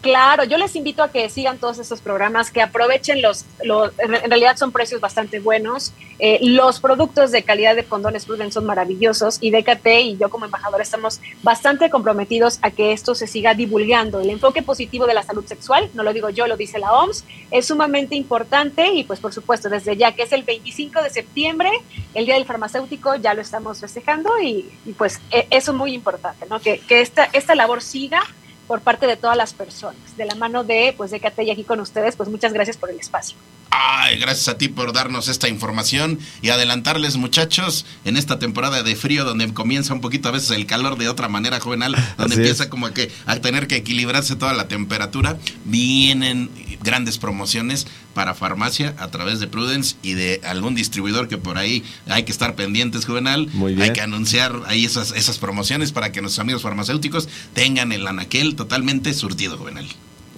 Claro, yo les invito a que sigan todos estos programas, que aprovechen los, en realidad son precios bastante buenos. Eh, los productos de calidad de condones Prudence son maravillosos y DKT y yo como embajadora estamos bastante comprometidos a que esto se siga divulgando. El enfoque positivo de la salud sexual, no lo digo yo, lo dice la OMS, es sumamente importante y pues por supuesto desde ya que es el 25 de septiembre, el Día del Farmacéutico, ya lo estamos festejando y, pues e, eso es muy importante, ¿no? Que, que esta, esta labor siga por parte de todas las personas. De la mano de, pues, de Kate aquí con ustedes, pues muchas gracias por el espacio. Ay, gracias a ti por darnos esta información y adelantarles, muchachos, en esta temporada de frío donde comienza un poquito a veces el calor de otra manera juvenal, (laughs) donde empieza como que a tener que equilibrarse toda la temperatura, vienen grandes promociones para farmacia a través de Prudence y de algún distribuidor que por ahí hay que estar pendientes, Juvenal. Hay que anunciar ahí esas, esas promociones para que nuestros amigos farmacéuticos tengan el anaquel totalmente surtido, Juvenal.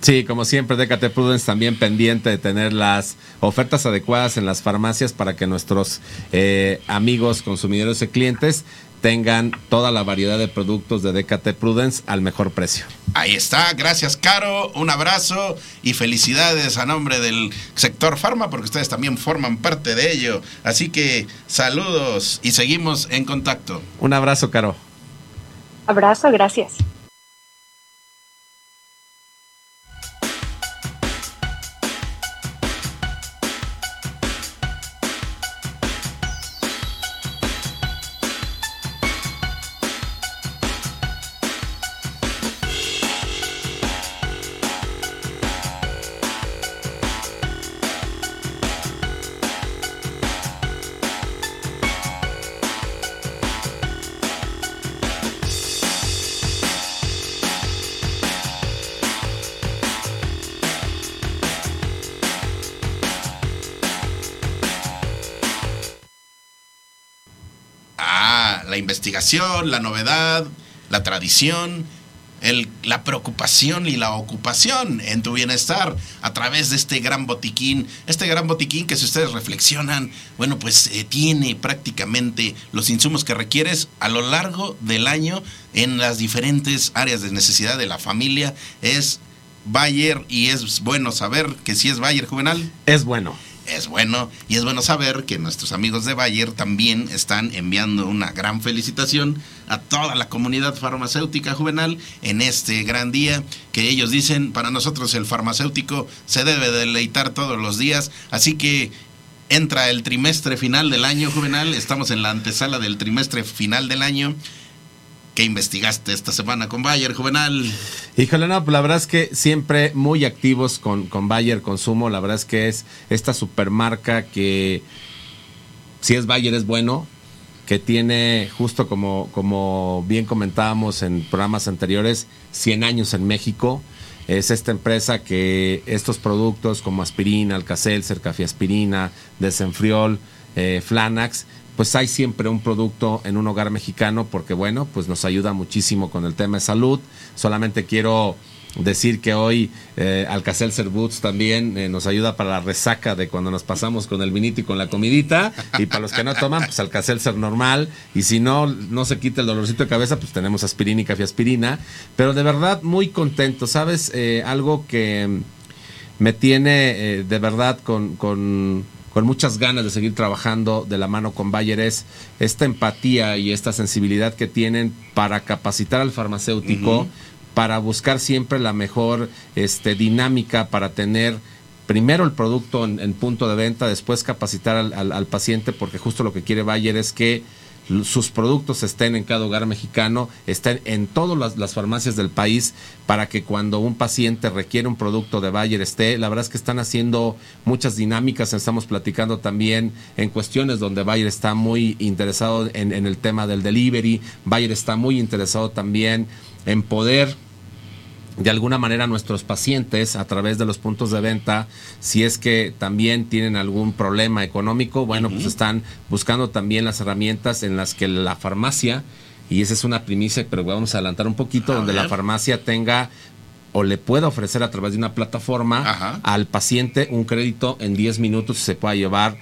Sí, como siempre, Decate Prudence también pendiente de tener las ofertas adecuadas en las farmacias para que nuestros eh, amigos, consumidores y clientes tengan toda la variedad de productos de DKT Prudence al mejor precio. Ahí está, gracias Caro, un abrazo y felicidades a nombre del sector farma porque ustedes también forman parte de ello. Así que saludos y seguimos en contacto. Un abrazo Caro. Abrazo, gracias. Investigación, la novedad, la tradición, el, la preocupación y la ocupación en tu bienestar a través de este gran botiquín. Este gran botiquín que si ustedes reflexionan, bueno, pues eh, tiene prácticamente los insumos que requieres a lo largo del año en las diferentes áreas de necesidad de la familia. Es Bayer y es bueno saber que si es Bayer juvenal. Es bueno es bueno y es bueno saber que nuestros amigos de Bayer también están enviando una gran felicitación a toda la comunidad farmacéutica juvenal en este gran día que ellos dicen para nosotros el farmacéutico se debe deleitar todos los días así que entra el trimestre final del año juvenal estamos en la antesala del trimestre final del año ¿Qué investigaste esta semana con Bayer, Juvenal? Híjole, no, pues la verdad es que siempre muy activos con, con Bayer Consumo. La verdad es que es esta supermarca que, si es Bayer, es bueno. Que tiene, justo como, como bien comentábamos en programas anteriores, 100 años en México. Es esta empresa que estos productos como aspirina, Alcacelser, aspirina, Desenfriol, eh, Flanax, pues hay siempre un producto en un hogar mexicano porque bueno, pues nos ayuda muchísimo con el tema de salud. Solamente quiero decir que hoy eh, Alcacelser Boots también eh, nos ayuda para la resaca de cuando nos pasamos con el vinito y con la comidita. Y para los que no toman, pues Alcacelser normal. Y si no, no se quita el dolorcito de cabeza, pues tenemos aspirina y café aspirina. Pero de verdad muy contento, ¿sabes? Eh, algo que me tiene eh, de verdad con, con con muchas ganas de seguir trabajando de la mano con Bayer es esta empatía y esta sensibilidad que tienen para capacitar al farmacéutico, para buscar siempre la mejor este, dinámica para tener primero el producto en, punto de venta, después capacitar al, al, paciente, porque justo lo que quiere Bayer es que sus productos estén en cada hogar mexicano, estén en todas las, farmacias del país para que cuando un paciente requiere un producto de Bayer esté. La verdad es que están haciendo muchas dinámicas, estamos platicando también en cuestiones donde Bayer está muy interesado en, en el tema del delivery, Bayer está muy interesado también en poder de alguna manera nuestros pacientes a través de los puntos de venta, si es que también tienen algún problema económico, bueno, pues están buscando también las herramientas en las que la farmacia, y esa es una primicia, pero vamos a adelantar un poquito, donde la farmacia tenga o le pueda ofrecer a través de una plataforma al paciente un crédito en 10 minutos y se pueda llevar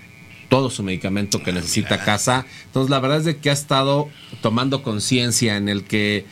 todo su medicamento que necesita a casa. Entonces, la verdad es de que ha estado tomando conciencia en el que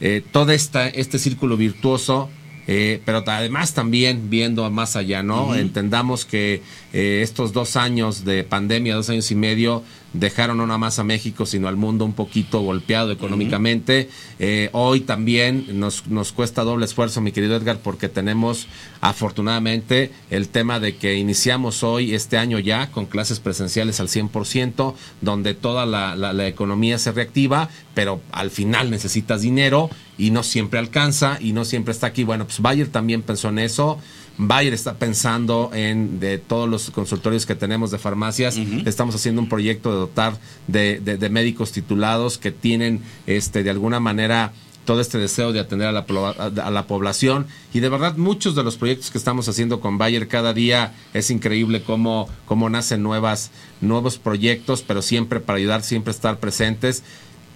eh, todo esta, este círculo virtuoso eh, pero además también viendo más allá, ¿no? Entendamos que eh, estos dos años de pandemia, dos años y medio, dejaron no nada más a México, sino al mundo un poquito golpeado económicamente. Eh, hoy también nos, nos cuesta doble esfuerzo, mi querido Edgar, porque tenemos afortunadamente el tema de que iniciamos hoy, este año ya, con clases presenciales al 100%, donde toda la, la economía se reactiva, pero al final necesitas dinero y no siempre alcanza y no siempre está aquí. Bueno, pues Bayer también pensó en eso. Bayer está pensando en de todos los consultorios que tenemos de farmacias. Estamos haciendo un proyecto de dotar de, de, médicos titulados que tienen este de alguna manera todo este deseo de atender a la, a la, población. Y de verdad, muchos de los proyectos que estamos haciendo con Bayer cada día es increíble cómo, cómo nacen nuevas, nuevos proyectos, pero siempre para ayudar, siempre estar presentes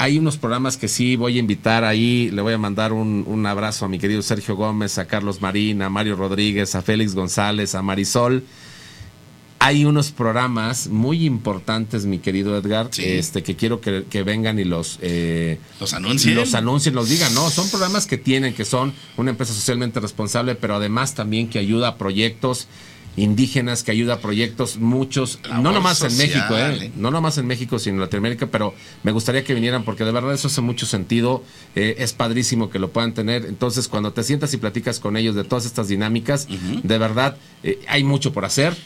hay unos programas que sí voy a invitar ahí. Le voy a mandar un, un, abrazo a mi querido Sergio Gómez, a Carlos Marín, a Mario Rodríguez, a Félix González, a Marisol. Hay unos programas muy importantes, mi querido Edgar, este que quiero que, que vengan y los eh, los anuncien, los anuncien, los digan. No, son programas que tienen, que son una empresa socialmente responsable, pero además también que ayuda a proyectos indígenas que ayuda a proyectos, muchos, no nomás en México, ¿eh? no nomás en México, sino en Latinoamérica, pero me gustaría que vinieran porque de verdad eso hace mucho sentido, eh, es padrísimo que lo puedan tener, entonces cuando te sientas y platicas con ellos de todas estas dinámicas, de verdad eh, hay mucho por hacer.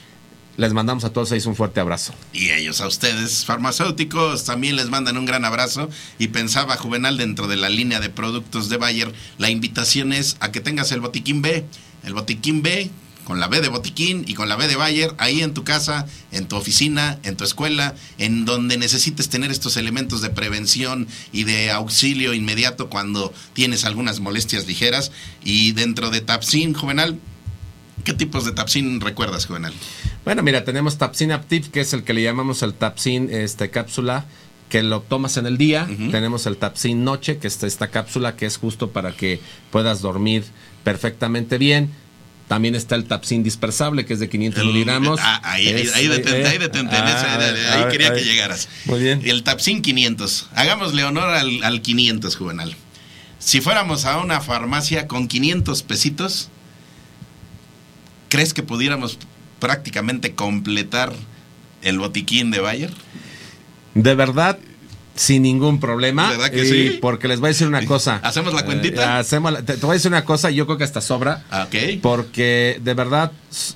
Les mandamos a todos ellos un fuerte abrazo. Y ellos a ustedes, farmacéuticos, también les mandan un gran abrazo. Y pensaba, Juvenal, dentro de la línea de productos de Bayer, la invitación es a que tengas el botiquín B. El botiquín B, con la B de botiquín y con la B de Bayer, ahí en tu casa, en tu oficina, en tu escuela, en donde necesites tener estos elementos de prevención y de auxilio inmediato cuando tienes algunas molestias ligeras. Y dentro de Tapsin, Juvenal, ¿qué tipos de Tapsin recuerdas, Juvenal? Bueno, mira, tenemos Tapsin Aptiv, que es el que le llamamos el Tapsin este, cápsula que lo tomas en el día. Tenemos el Tapsin Noche, que es esta cápsula que es justo para que puedas dormir perfectamente bien también está el Tapsin dispersable, que es de 500 miligramos. Ah, ahí, ahí, detente, ahí detente. ahí quería que llegaras. Muy bien. El Tapsin 500. Hagámosle honor al, al 500, Juvenal. Si fuéramos a una farmacia con 500 pesitos, ¿crees que pudiéramos prácticamente completar el botiquín de Bayer? De verdad, sin ningún problema. ¿Verdad que sí? Porque les voy a decir una cosa. ¿Hacemos la cuentita? Eh, hacemos te, voy a decir una cosa, yo creo que hasta sobra. Ah, ok. Porque de verdad,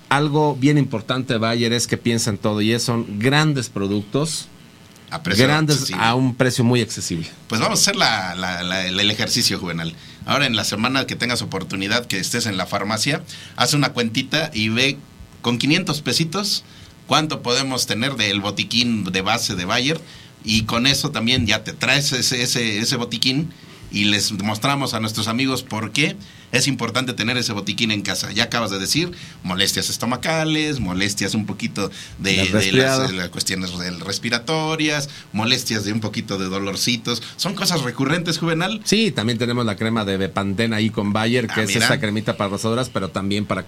algo bien importante de Bayer es que piensan todo y es, son grandes productos. A grandes a un precio muy accesible. Pues vamos a hacer la, el ejercicio, Juvenal. Ahora en la semana que tengas oportunidad, que estés en la farmacia, haz una cuentita y ve con 500 pesitos cuánto podemos tener del botiquín de base de Bayer y con eso también ya te traes ese, ese, ese botiquín y les mostramos a nuestros amigos por qué es importante tener ese botiquín en casa. Ya acabas de decir, molestias estomacales, molestias un poquito de, las, cuestiones respiratorias, molestias de un poquito de dolorcitos. ¿Son cosas recurrentes, Juvenal? Sí, también tenemos la crema de Bepantén ahí con Bayer, que ah, es esa cremita para rosaduras, pero también para,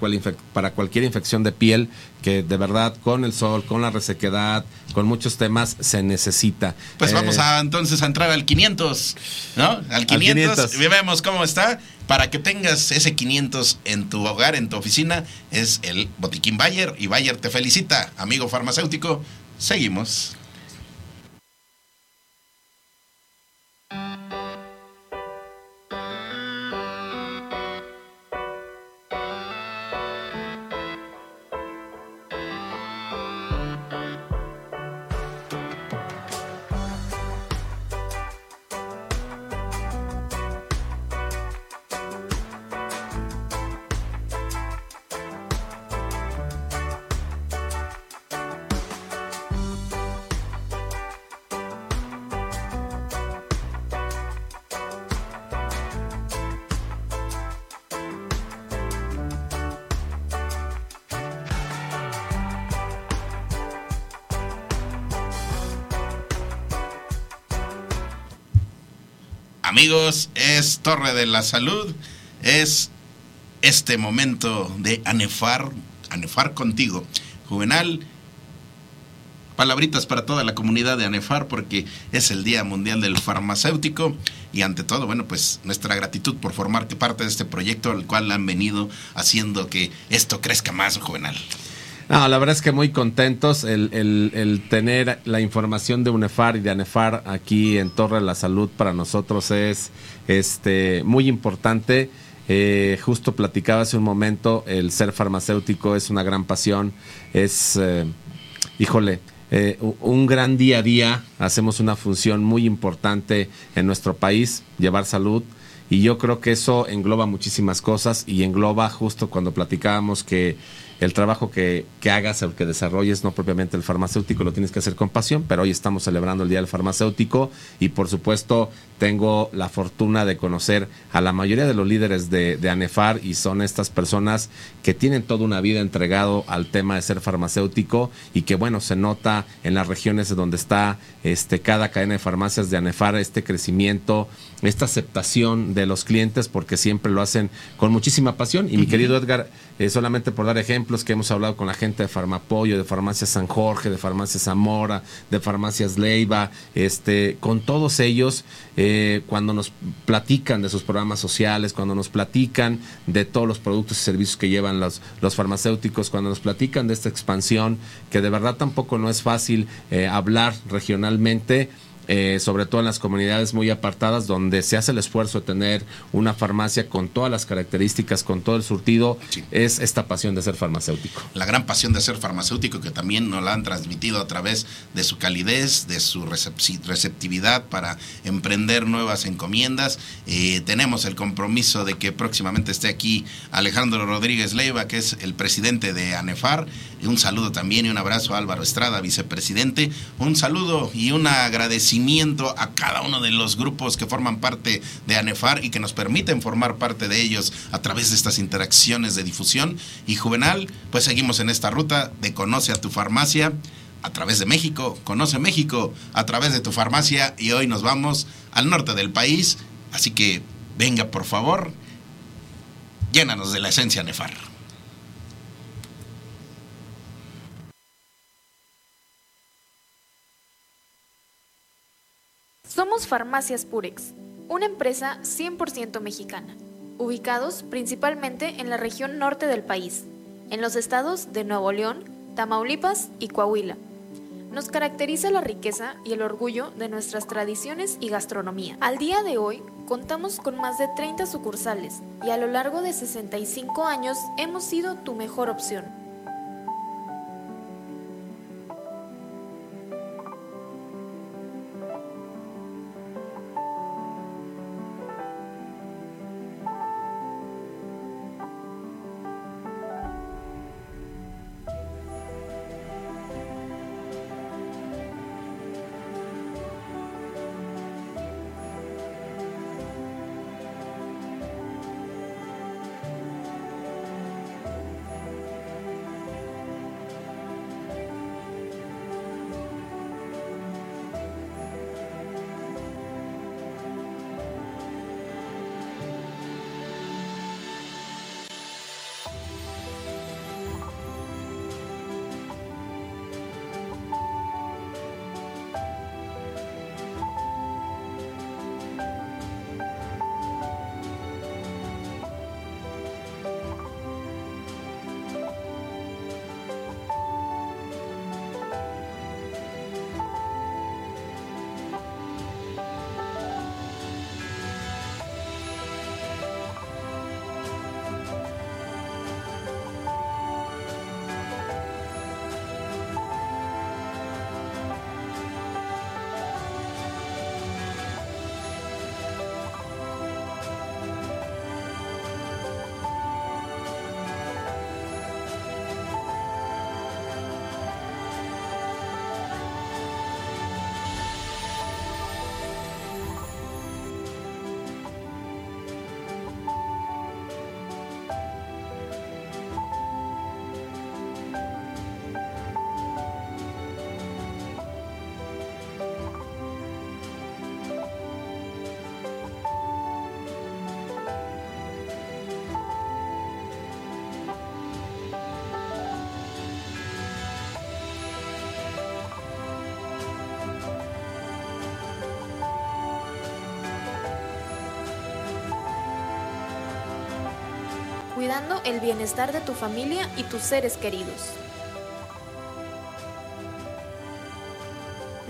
para cualquier infección de piel que de verdad con el sol, con la resequedad, con muchos temas se necesita. Pues vamos eh, a entonces a entrar al 500, ¿no? Al 500, y vemos cómo está para que tengas ese 500 en tu hogar, en tu oficina, es el Botiquín Bayer y Bayer te felicita, amigo farmacéutico. Seguimos. Amigos, es Torre de la Salud, es este momento de anefar, anefar contigo. Juvenal, palabritas para toda la comunidad de ANEFAR porque es el Día Mundial del Farmacéutico y ante todo, bueno, pues nuestra gratitud por formar parte de este proyecto al cual han venido haciendo que esto crezca más, Juvenal. No, la verdad es que muy contentos el, el, tener la información de UNEFAR y de ANEFAR aquí en Torre de la Salud para nosotros es este muy importante. Eh, justo platicaba hace un momento, el ser farmacéutico es una gran pasión, es, eh, híjole, eh, un gran día a día, hacemos una función muy importante en nuestro país, llevar salud. Y yo creo que eso engloba muchísimas cosas y engloba justo cuando platicábamos que el trabajo que, que hagas o que desarrolles, no propiamente el farmacéutico, lo tienes que hacer con pasión, pero hoy estamos celebrando el Día del Farmacéutico y por supuesto tengo la fortuna de conocer a la mayoría de los líderes de, de, ANEFAR y son estas personas que tienen toda una vida entregado al tema de ser farmacéutico y que bueno, se nota en las regiones donde está este, cada cadena de farmacias de ANEFAR este crecimiento, esta aceptación de los clientes porque siempre lo hacen con muchísima pasión. Y mi querido Edgar, eh, solamente por dar ejemplos que hemos hablado con la gente de Farmapollo, de Farmacia San Jorge, de Farmacia Zamora, de Farmacias Leiva, este, con todos ellos, eh, cuando nos platican de sus programas sociales, cuando nos platican de todos los productos y servicios que llevan los, los farmacéuticos, cuando nos platican de esta expansión, que de verdad tampoco no es fácil eh, hablar regionalmente eh, sobre todo en las comunidades muy apartadas, donde se hace el esfuerzo de tener una farmacia con todas las características, con todo el surtido, es esta pasión de ser farmacéutico. La gran pasión de ser farmacéutico que también nos la han transmitido a través de su calidez, de su receptividad para emprender nuevas encomiendas. Eh, tenemos el compromiso de que próximamente esté aquí Alejandro Rodríguez Leiva, que es el presidente de ANEFAR. Un saludo también y un abrazo a Álvaro Estrada, vicepresidente. Un saludo y un a cada uno de los grupos que forman parte de ANEFAR y que nos permiten formar parte de ellos a través de estas interacciones de difusión. Y Juvenal, pues seguimos en esta ruta de Conoce a tu farmacia a través de México, Conoce México a través de tu farmacia y hoy nos vamos al norte del país. Así que venga por favor, llénanos de la esencia Nefar. Somos Farmacias Purex, una empresa 100% mexicana, ubicados principalmente en la región norte del país, en los estados de Nuevo León, Tamaulipas y Coahuila. Nos caracteriza la riqueza y el orgullo de nuestras tradiciones y gastronomía. Al día de hoy contamos con más de 30 sucursales y a lo largo de 65 años hemos sido tu mejor opción. El bienestar de tu familia y tus seres queridos.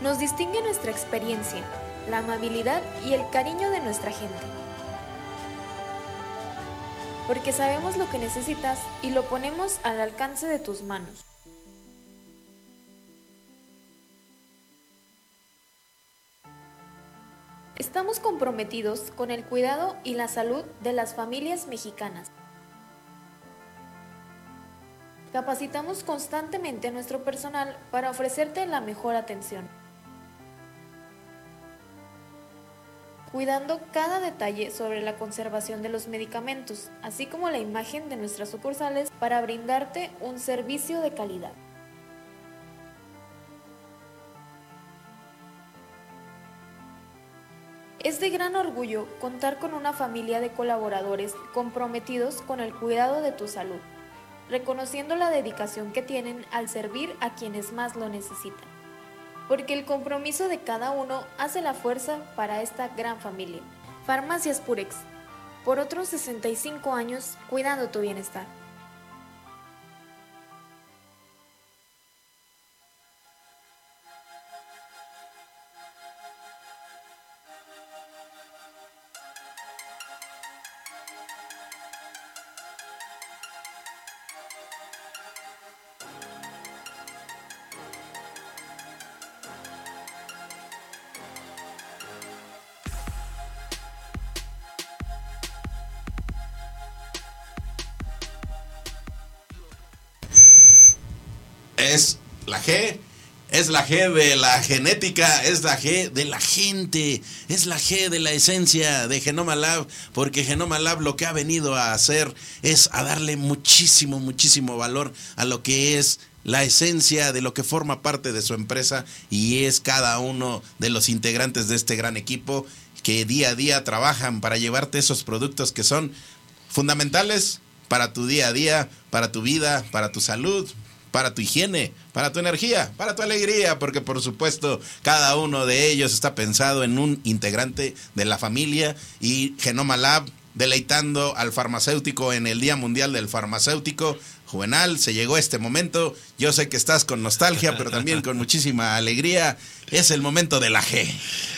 Nos distingue nuestra experiencia, la amabilidad y el cariño de nuestra gente. Porque sabemos lo que necesitas y lo ponemos al alcance de tus manos. Estamos comprometidos con el cuidado y la salud de las familias mexicanas. Capacitamos constantemente a nuestro personal para ofrecerte la mejor atención. Cuidando cada detalle sobre la conservación de los medicamentos, así como la imagen de nuestras sucursales para brindarte un servicio de calidad. Es de gran orgullo contar con una familia de colaboradores comprometidos con el cuidado de tu salud, reconociendo la dedicación que tienen al servir a quienes más lo necesitan. Porque el compromiso de cada uno hace la fuerza para esta gran familia. Farmacias Purex, por otros 65 años cuidando tu bienestar. Es la G de la genética, es la G de la gente, es la G de la esencia de Genoma Lab, porque Genoma Lab lo que ha venido a hacer es a darle muchísimo, muchísimo valor a lo que es la esencia de lo que forma parte de su empresa y es cada uno de los integrantes de este gran equipo que día a día trabajan para llevarte esos productos que son fundamentales para tu día a día, para tu vida, para tu salud, para tu higiene, para tu energía, para tu alegría, porque por supuesto cada uno de ellos está pensado en un integrante de la familia y Genoma Lab deleitando al farmacéutico en el Día Mundial del Farmacéutico. Juvenal, se llegó este momento. Yo sé que estás con nostalgia, pero también con muchísima alegría. Es el momento de la G.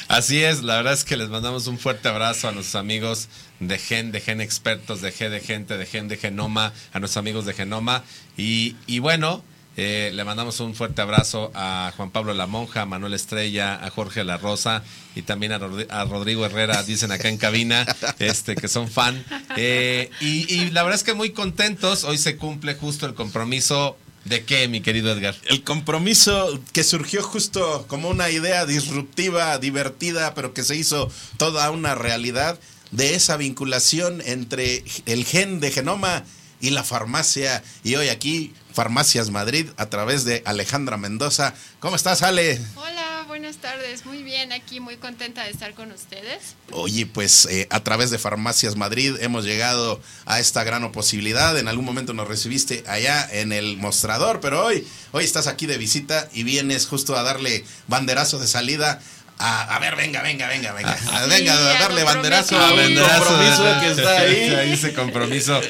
Así es, la verdad es que les mandamos un fuerte abrazo a nuestros amigos de Gen, de Gen Expertos, de G de Gente, de Gen de Genoma, a nuestros amigos de Genoma. Y, y bueno, eh, le mandamos un fuerte abrazo a Juan Pablo La Monja, a Manuel Estrella, a Jorge La Rosa y también a, Rodri- a Rodrigo Herrera, dicen acá en cabina, (laughs) este, que son fan. Eh, y, y la verdad es que muy contentos. Hoy se cumple justo el compromiso de qué, mi querido Edgar. El compromiso que surgió justo como una idea disruptiva, divertida, pero que se hizo toda una realidad de esa vinculación entre el gen de genoma y la farmacia. Y hoy aquí, Farmacias Madrid, a través de Alejandra Mendoza. ¿Cómo estás, Ale? Hola, buenas tardes. Muy bien, aquí muy contenta de estar con ustedes. Oye, pues eh, a través de Farmacias Madrid hemos llegado a esta gran posibilidad. En algún momento nos recibiste allá en el mostrador, pero hoy, hoy estás aquí de visita y vienes justo a darle banderazo de salida. A, a ver, venga, venga, venga, venga. Sí, venga, a a darle banderazo a Banderazo, compromiso que (laughs) está ahí. Ahí ese compromiso.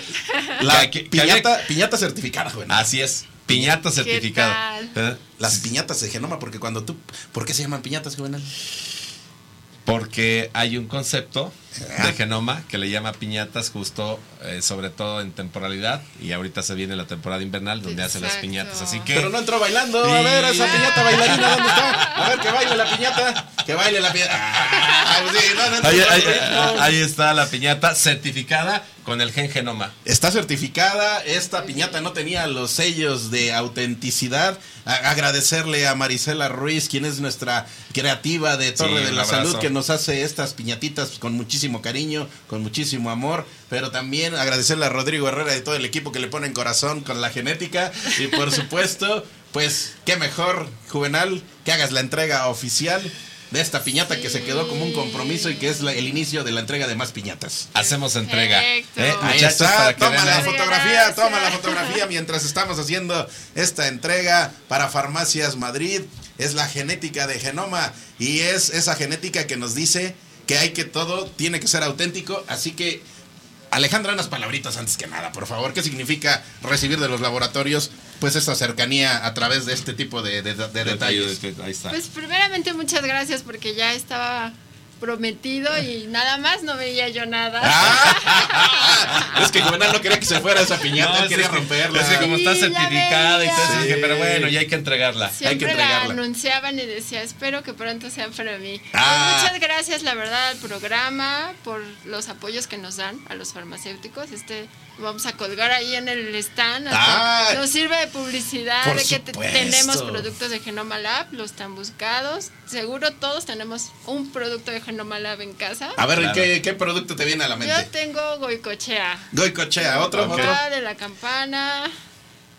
La Que- que- piñata, piñata certificada, joven. Así es, piñata certificada. ¿Eh? Las piñatas de genoma, porque cuando tú. ¿Por qué se llaman piñatas, juvenal? Porque hay un concepto de genoma que le llama piñatas justo, eh, sobre todo en temporalidad, y ahorita se viene la temporada invernal donde hace las Exacto. piñatas. Así que Pero no entró bailando. A ver, esa piñata bailarina, ¿dónde está? A ver, que baile la piñata. Que baile la piñata. Ah, sí, no, no entró ahí, está la piñata certificada con el gen genoma. Está certificada, esta piñata no tenía los sellos de autenticidad. A- agradecerle a Marisela Ruiz, quien es nuestra creativa de Torre Sí, de la. Salud, que nos hace estas piñatitas con muchísimo cariño, con muchísimo amor. Pero también agradecerle a Rodrigo Herrera y todo el equipo que le ponen corazón con la genética. Y por (laughs) supuesto, pues qué mejor, Juvenal, que hagas la entrega oficial de esta piñata que se quedó como un compromiso y que es la- el inicio de la entrega de más piñatas. Hacemos entrega. Perfecto. ¿Eh, Ahí muchachos, está, toma vean la fotografía, toma la fotografía mientras estamos haciendo esta entrega para Farmacias Madrid. Es la genética de genoma y es esa genética que nos dice que hay que todo tiene que ser auténtico, así que Alejandra, unas palabritas antes que nada, por favor. ¿Qué significa recibir de los laboratorios pues esta cercanía a través de este tipo de, de- de detalles? Ahí está. Pues primeramente muchas gracias porque ya estaba prometido y nada más no veía yo nada. Ah, (laughs) es que Juvenal no quería que se fuera esa piñata, No, quería que- romperla. Es que como está Sí, certificada y todo eso, pero bueno, ya hay que entregarla. Hay que Siempre la entregarla. anunciaban y decía, espero que pronto sea para mí. Ah. Pues muchas gracias, la verdad, al programa, por los apoyos que nos dan a los farmacéuticos. Este vamos a colgar ahí en el stand. Ah. nos sirve de publicidad de que tenemos productos de Genoma Lab, los tan buscados. Seguro todos tenemos un producto de Genoma Lab en casa. A ver, Claro. ¿qué, ¿qué producto te viene a la mente? Yo tengo Goicochea. Goicochea, otro, Ok. otro. Ah, de la campana.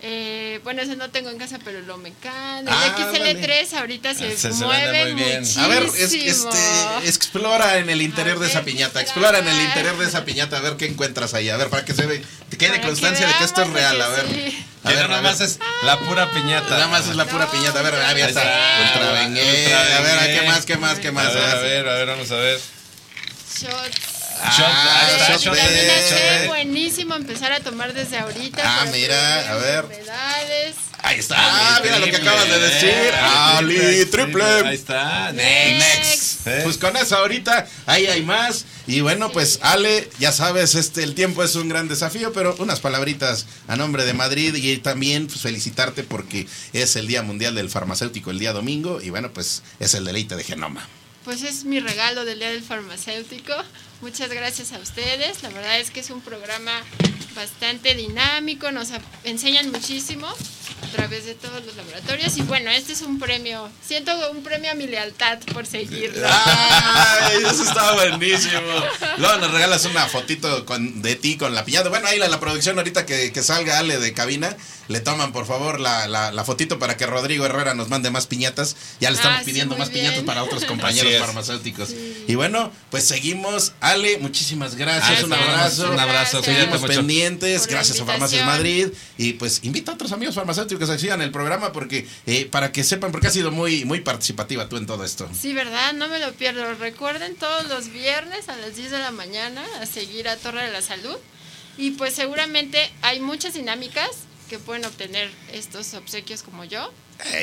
Eh, bueno, ese no tengo en casa, pero lo mecano. Ah, el XL3 ahorita se, Se- se mueve vende muy bien. muchísimo. A ver, es- este, explora en el interior A de esa piñata, explora en el interior de esa piñata, a ver qué encuentras ahí, a ver, para que se ve, te quede Para que constancia de que esto es real, a que ver. sí. A Mira, ver, nada a ver. más es la pura piñata. Nada más es la pura No, piñata, a ver, ah, ya está. Ultra a ver, ¿a ¿qué más, qué más, qué A más? ver, a ver, a ver, vamos a ver. Shots. Shot, está, shot shot de- de- Vitamina shot de- buenísimo empezar a tomar desde ahorita. Ah, mira, a ver. enfermedades. Ahí está, ah, mira lo que Triple, acabas de decir. eh, Ali, triple. Ahí está. Next. Next. Eh. Pues con eso ahorita, ahí hay más. Y bueno, pues Ale, ya sabes, este el tiempo es un gran desafío, pero unas palabritas a nombre de Madrid y también pues, felicitarte porque es el Día Mundial del Farmacéutico el día domingo y bueno, pues es el deleite de Genoma. Pues es mi regalo del Día del Farmacéutico. Muchas gracias a ustedes. La verdad es que es un programa bastante dinámico, nos enseñan muchísimo a través de todos los laboratorios. Y bueno, este es un premio, siento un premio a mi lealtad por seguirlo. Ay, eso está buenísimo. Luego nos regalas una fotito con, de ti con la piñata. Bueno, ahí la, la producción ahorita que, que salga Ale de cabina, le toman por favor la, la, la fotito para que Rodrigo Herrera nos mande más piñatas. Ya le estamos Ah, sí, pidiendo más bien. piñatas para otros (laughs) compañeros farmacéuticos. Y bueno, pues seguimos. Ale, muchísimas gracias. Ah, un abrazo. un abrazo. Seguimos pendientes. Por Gracias a Farmacias. Madrid. Y pues invita a otros amigos farmacéuticos a que sigan el programa porque eh, para que sepan, porque has sido muy, muy participativa tú en todo esto. Sí, ¿verdad? No me lo pierdo. Recuerden todos los viernes a las 10 de la mañana a seguir a Torre de la Salud. Y pues seguramente hay muchas dinámicas que pueden obtener estos obsequios como yo.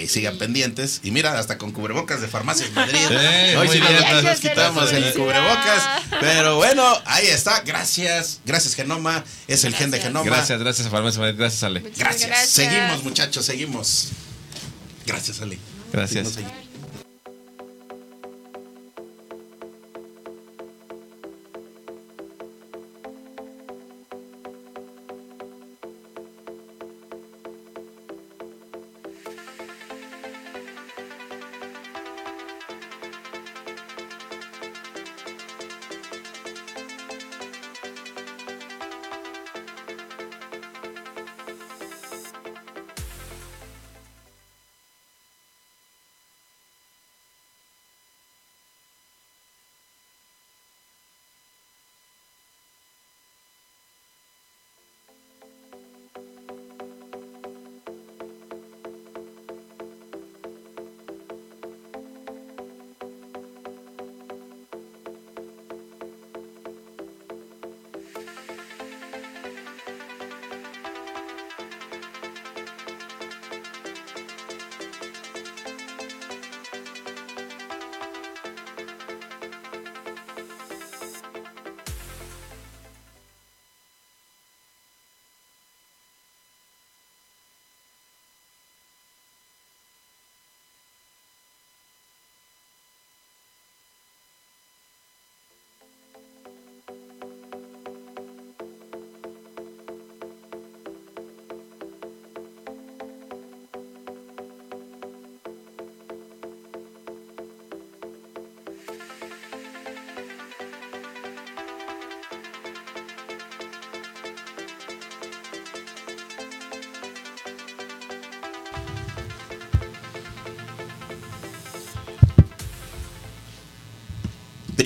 Sigan pendientes. Y mira, hasta con cubrebocas de Farmacias Madrid. (laughs) Hoy sí bien. nos, quitamos el cubrebocas. Pero bueno, ahí está. Gracias. Gracias, Genoma. Es el gen de. Genoma. Gracias, gracias a Farmacia Madrid. Gracias, Ale. Gracias. Seguimos, muchachos, seguimos. Gracias, Ale. Gracias.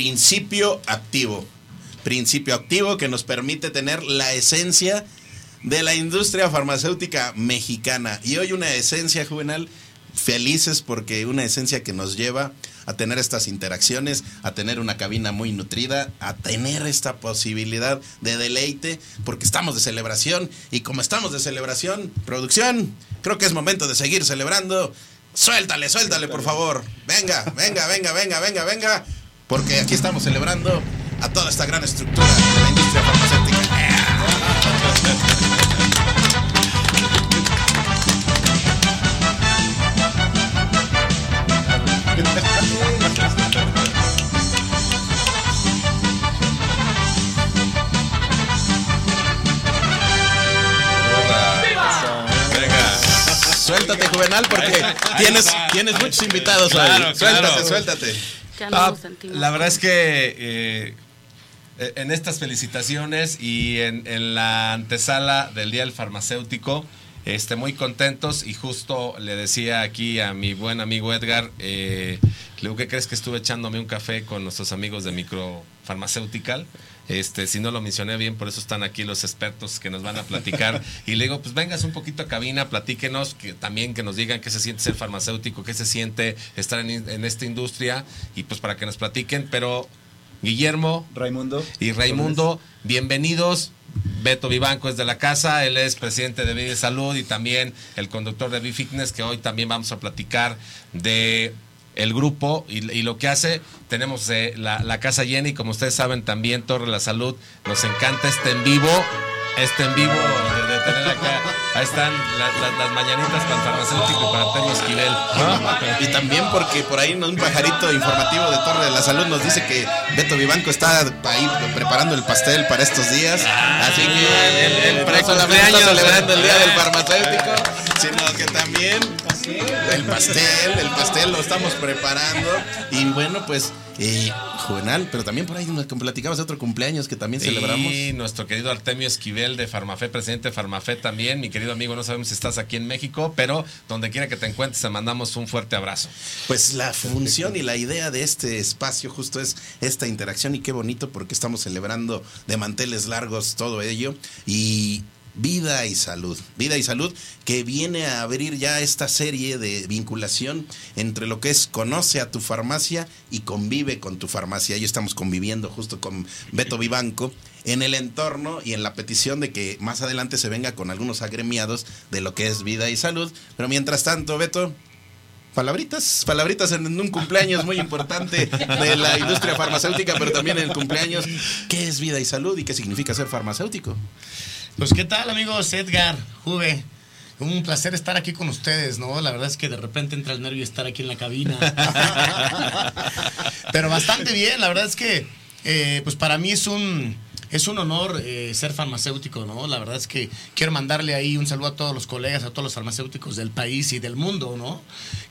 Principio activo. Principio activo que nos permite tener la esencia de la industria farmacéutica mexicana. Y hoy una esencia juvenal felices porque una esencia que nos lleva a tener estas interacciones, a tener una cabina muy nutrida, a tener esta posibilidad de deleite, porque estamos de celebración y como estamos de celebración, producción, creo que es momento de seguir celebrando. Suéltale, suéltale, por favor. Venga, venga, venga, venga, venga, venga. Porque aquí estamos celebrando a toda esta gran estructura de la industria farmacéutica. Venga. Suéltate, Juvenal, porque tienes, tienes muchos invitados hoy. Suéltate, suéltate. Ya no Ah, nos sentimos. la verdad es que eh, eh, en estas felicitaciones y en, en la antesala del Día del Farmacéutico, este, muy contentos y justo le decía aquí a mi buen amigo Edgar, eh, ¿qué crees que estuve echándome un café con nuestros amigos de Micro Farmaceutical? Este, si no lo mencioné bien, por eso están aquí los expertos que nos van a platicar. (laughs) Y le digo, pues vengas un poquito a cabina, platíquenos, que también que nos digan qué se siente ser farmacéutico, qué se siente estar en, en esta industria, y pues para que nos platiquen. Pero Guillermo Raimundo. y Raimundo, bienvenidos. Beto Vivanco es de la casa, él es presidente de Vida y Salud y también el conductor de B-Fitness, que hoy también vamos a platicar de el grupo y, y lo que hace. Tenemos eh, la, la casa llena y como ustedes saben también Torre La Salud, nos encanta este en vivo, este en vivo de, de tener acá. Ahí están la- la- las mañanitas para el farmacéutico y para Antonio Esquivel. Y también porque por ahí un pajarito informativo de Torre de la Salud nos dice que Beto Vivanco está ahí preparando el pastel para estos días. Así que el- el no solamente está celebrando el día eh. del farmacéutico, sino que también el pastel, el pastel lo estamos preparando. Y bueno, pues, eh, Juvenal, pero también por ahí nos platicabas de otro cumpleaños que también celebramos. Y nuestro querido Artemio Esquivel de Farmafé, presidente de Farmafé también. Mi querido amigo, no sabemos si estás aquí en México, pero donde quiera que te encuentres, te mandamos un fuerte abrazo. Pues la función y la idea de este espacio justo es esta interacción y qué bonito porque estamos celebrando de manteles largos todo ello y vida y salud, vida y salud que viene a abrir ya esta serie de vinculación entre lo que es conoce a tu farmacia y convive con tu farmacia. Y estamos conviviendo justo con Beto Vivanco en el entorno y en la petición de que más adelante se venga con algunos agremiados de lo que es vida y salud. Pero mientras tanto, Beto, Palabritas, palabritas en un cumpleaños muy importante de la industria farmacéutica, pero también en el cumpleaños. ¿Qué es vida y salud y qué significa ser farmacéutico? Pues qué tal amigos, Edgar, Juve. Un placer estar aquí con ustedes, ¿no? La verdad es que de repente entra el nervio estar aquí en la cabina. (laughs) Pero bastante bien, la verdad es que eh, pues para mí es un, es un honor eh, ser farmacéutico, ¿no? La verdad es que quiero mandarle ahí un saludo a todos los colegas, a todos los farmacéuticos del país y del mundo, ¿no?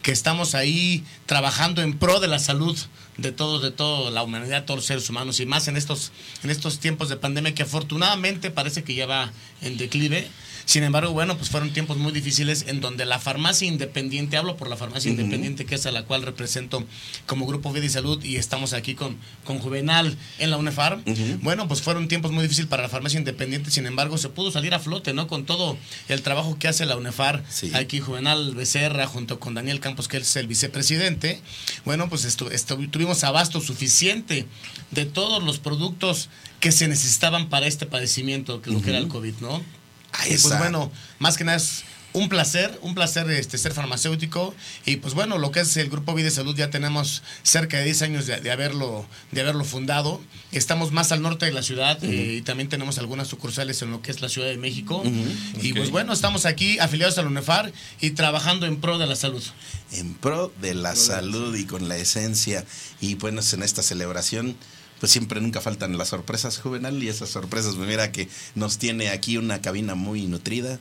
Que estamos ahí trabajando en pro de la salud de todos, de toda la humanidad, todos los seres humanos y más en estos, en estos tiempos de pandemia que afortunadamente parece que ya va en declive. Sin embargo, bueno, pues fueron tiempos muy difíciles en donde la farmacia independiente, hablo por la farmacia independiente, que es a la cual represento como Grupo Vida y Salud, y estamos aquí con, con Juvenal en la UNEFAR. Bueno, pues fueron tiempos muy difíciles para la farmacia independiente, sin embargo, se pudo salir a flote, ¿no? Con todo el trabajo que hace la UNEFAR, Sí. aquí Juvenal Becerra, junto con Daniel Campos, que es el vicepresidente. Bueno, pues estu- estu- tuvimos abasto suficiente de todos los productos que se necesitaban para este padecimiento, que lo que era el COVID, ¿no? Ahí Y pues bueno, más que nada es un placer, un placer este, ser farmacéutico. Y pues bueno, lo que es el Grupo Vida y Salud ya tenemos cerca de 10 años de, de haberlo, de haberlo fundado. Estamos más al norte de la ciudad eh, y también tenemos algunas sucursales en lo que es la Ciudad de México. Y pues bueno, estamos aquí afiliados al UNEFAR y trabajando en pro de la salud. En pro de la salud y con la esencia. Y bueno, en esta celebración, pues siempre nunca faltan las sorpresas, Juvenal. Y esas sorpresas, pues mira que nos tiene aquí una cabina muy nutrida.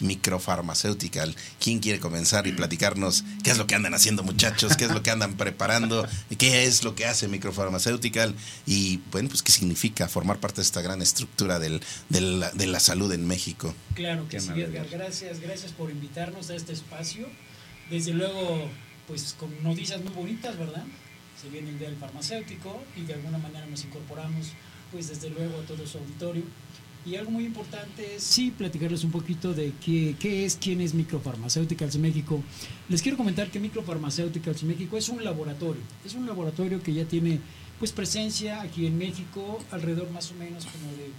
Microfarmacéutica. ¿Quién quiere comenzar y platicarnos qué es lo que andan haciendo muchachos? ¿Qué es lo que andan (laughs) preparando? ¿Qué es lo que hace Microfarmacéutica? Y bueno, pues qué significa formar parte de esta gran estructura del, del- de la salud en México. Claro que Qué sí. Edgar. Gracias, gracias por invitarnos a este espacio. Desde luego, pues con noticias muy bonitas, ¿verdad? Se viene el Día del Farmacéutico y de alguna manera nos incorporamos, pues desde luego a todo su auditorio. Y algo muy importante es, sí, platicarles un poquito de qué, qué es, quién es Micropharmaceuticals México. Les quiero comentar que Micropharmaceuticals México es un laboratorio, es un laboratorio que ya tiene pues presencia aquí en México alrededor más o menos como de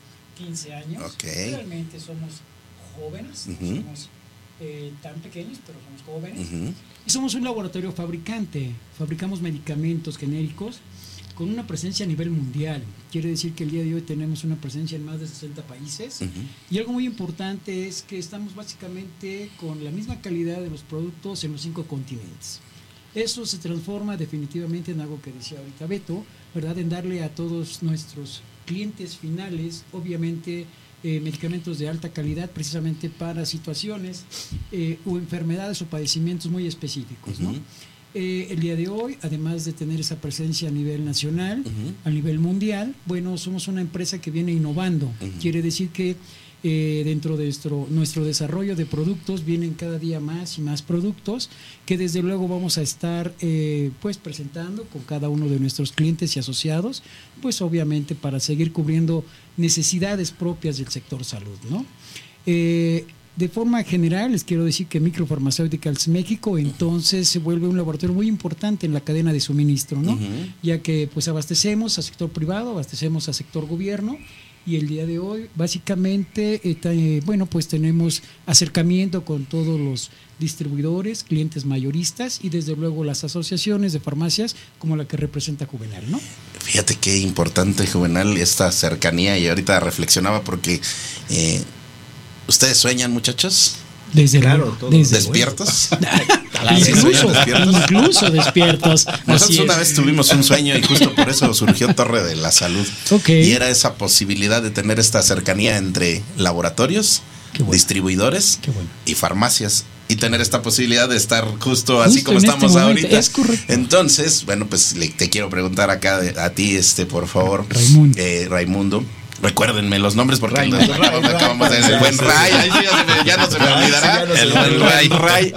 15 años. Ok. Realmente somos jóvenes, no Ujú. somos eh, tan pequeños, pero somos jóvenes. Ujú. Y somos un laboratorio fabricante, fabricamos medicamentos genéricos con una presencia a nivel mundial. Quiere decir que el día de hoy tenemos una presencia en más de 60 países. Ujú. Y algo muy importante es que estamos básicamente con la misma calidad de los productos en los cinco continentes. Eso se transforma definitivamente en algo que decía ahorita Beto, ¿verdad? En darle a todos nuestros clientes finales, obviamente, eh, medicamentos de alta calidad precisamente para situaciones eh, o enfermedades o padecimientos muy específicos. Eh, el día de hoy, además de tener esa presencia a nivel nacional, a nivel mundial, bueno, somos una empresa que viene innovando. Quiere decir que eh, dentro de nuestro, nuestro desarrollo de productos vienen cada día más y más productos que desde luego vamos a estar eh, pues presentando con cada uno de nuestros clientes y asociados, pues obviamente para seguir cubriendo necesidades propias del sector salud, ¿no? Eh, de forma general, les quiero decir que Micropharmaceuticals México entonces se vuelve un laboratorio muy importante en la cadena de suministro, ¿no? Ya que pues abastecemos al sector privado, abastecemos al sector gobierno y el día de hoy básicamente eh, eh, bueno pues tenemos acercamiento con todos los distribuidores, clientes mayoristas y desde luego las asociaciones de farmacias como la que representa Juvenal, ¿no? Fíjate qué importante, Juvenal, esta cercanía. Y ahorita reflexionaba porque eh, ustedes sueñan, muchachos. Desde Claro, luego, todos. desde ¿Despiertos? luego. (laughs) ¿Sí incluso, incluso despiertos. Nosotros una vez tuvimos un sueño y justo por eso surgió Torre de la Salud. Ok. Y era esa posibilidad de tener esta cercanía entre laboratorios, distribuidores y farmacias. Y tener esta posibilidad de estar justo así Justo como estamos este momento, ahorita. es correcto. Entonces, bueno, pues le- te quiero preguntar acá de- a ti, este, por favor, Raimundo. eh, Raimundo. Recuérdenme los nombres porque nos acabamos, Ray, acabamos de Ray, el buen Ray. Ray. Ahí sí ya, se me- ya no se me Ray, olvidará. sí, no el buen. Ray. Ray.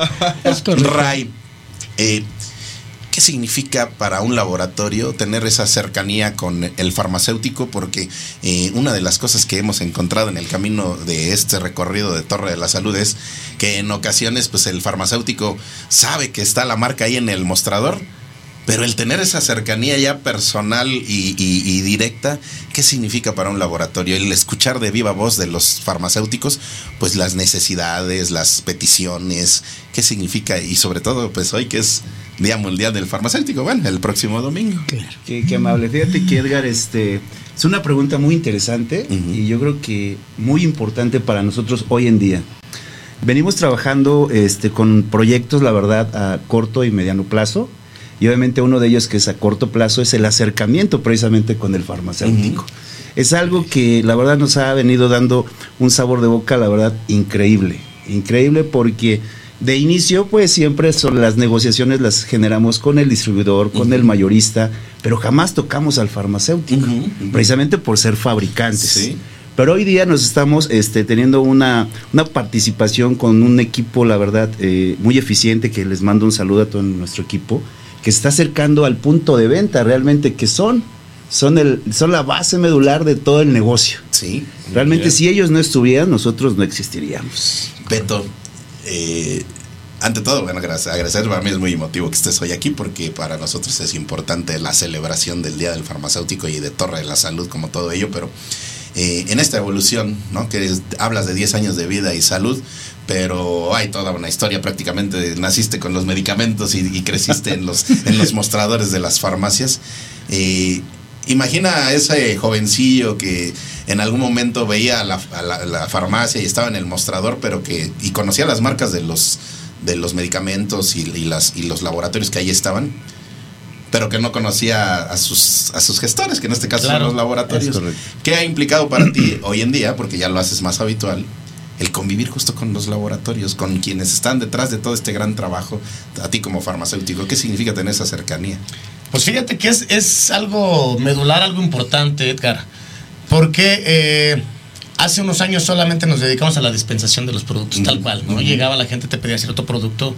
Ray. Eh, ¿Qué significa para un laboratorio tener esa cercanía con el farmacéutico? Porque eh, una de las cosas que hemos encontrado en el camino de este recorrido de Torre de la Salud es que en ocasiones pues el farmacéutico sabe que está la marca ahí en el mostrador, pero el tener esa cercanía ya personal y, y- y directa, ¿qué significa para un laboratorio? El escuchar de viva voz de los farmacéuticos, pues las necesidades, las peticiones, ¿qué significa? Y sobre todo, pues hoy que es Día Mundial del Farmacéutico, bueno, el próximo domingo. Qué, qué amable. Fíjate que Edgar, este, es una pregunta muy interesante y yo creo que muy importante para nosotros hoy en día. Venimos trabajando este, con proyectos, la verdad, a corto y mediano plazo. Y obviamente uno de ellos que es a corto plazo es el acercamiento precisamente con el farmacéutico. Es algo que la verdad nos ha venido dando un sabor de boca, la verdad, increíble. Increíble porque de inicio, pues siempre son las negociaciones las generamos con el distribuidor, con el mayorista, pero jamás tocamos al farmacéutico, precisamente por ser fabricantes. Pero hoy día nos estamos este, teniendo una, una participación con un equipo, la verdad, eh, muy eficiente, que les mando un saludo a todo nuestro equipo, que se está acercando al punto de venta realmente, que son, son, el, son la base medular de todo el negocio. Sí. Realmente Bien. si ellos no estuvieran, nosotros no existiríamos. Beto, eh, ante todo, bueno, gracias, agradecer, para mí es muy emotivo que estés hoy aquí porque para nosotros es importante la celebración del Día del Farmacéutico y de Torre de la Salud como todo ello, pero eh, en esta evolución, ¿no? Que es- hablas de 10 años de vida y salud, pero hay toda una historia prácticamente, naciste con los medicamentos y, y creciste en los, en los mostradores de las farmacias. Eh, Imagina a ese jovencillo que en algún momento veía la, a la- la farmacia y estaba en el mostrador, pero que y conocía las marcas de los de los medicamentos y, y las y los laboratorios que ahí estaban, pero que no conocía a sus a sus gestores, que en este caso Claro, son los laboratorios. ¿Qué ha implicado para ti hoy en día, porque ya lo haces más habitual, el convivir justo con los laboratorios, con quienes están detrás de todo este gran trabajo, a ti como farmacéutico? ¿Qué significa tener esa cercanía? Pues fíjate que es, es algo medular, algo importante, Edgar. Porque eh, hace unos años solamente nos dedicamos a la dispensación de los productos, tal cual, ¿no? Llegaba la gente, te pedía cierto producto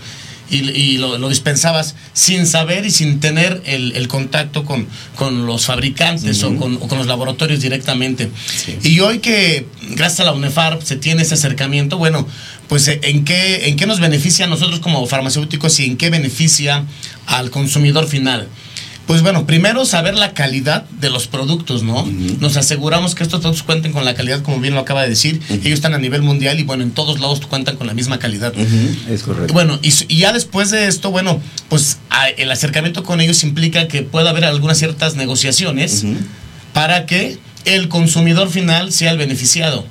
y, y lo, lo dispensabas sin saber y sin tener el, el contacto con, con los fabricantes o, con, o con los laboratorios directamente. Y hoy que gracias a la UNEFAR se tiene ese acercamiento, bueno, pues eh, ¿en qué, en qué nos beneficia a nosotros como farmacéuticos y en qué beneficia al consumidor final? Pues bueno, primero saber la calidad de los productos, ¿no? Nos aseguramos que estos productos cuenten con la calidad, como bien lo acaba de decir. Ellos están a nivel mundial y bueno, en todos lados cuentan con la misma calidad. Es correcto. Bueno, y, y ya después de esto, bueno, pues a- el acercamiento con ellos implica que pueda haber algunas ciertas negociaciones para que el consumidor final sea el beneficiado.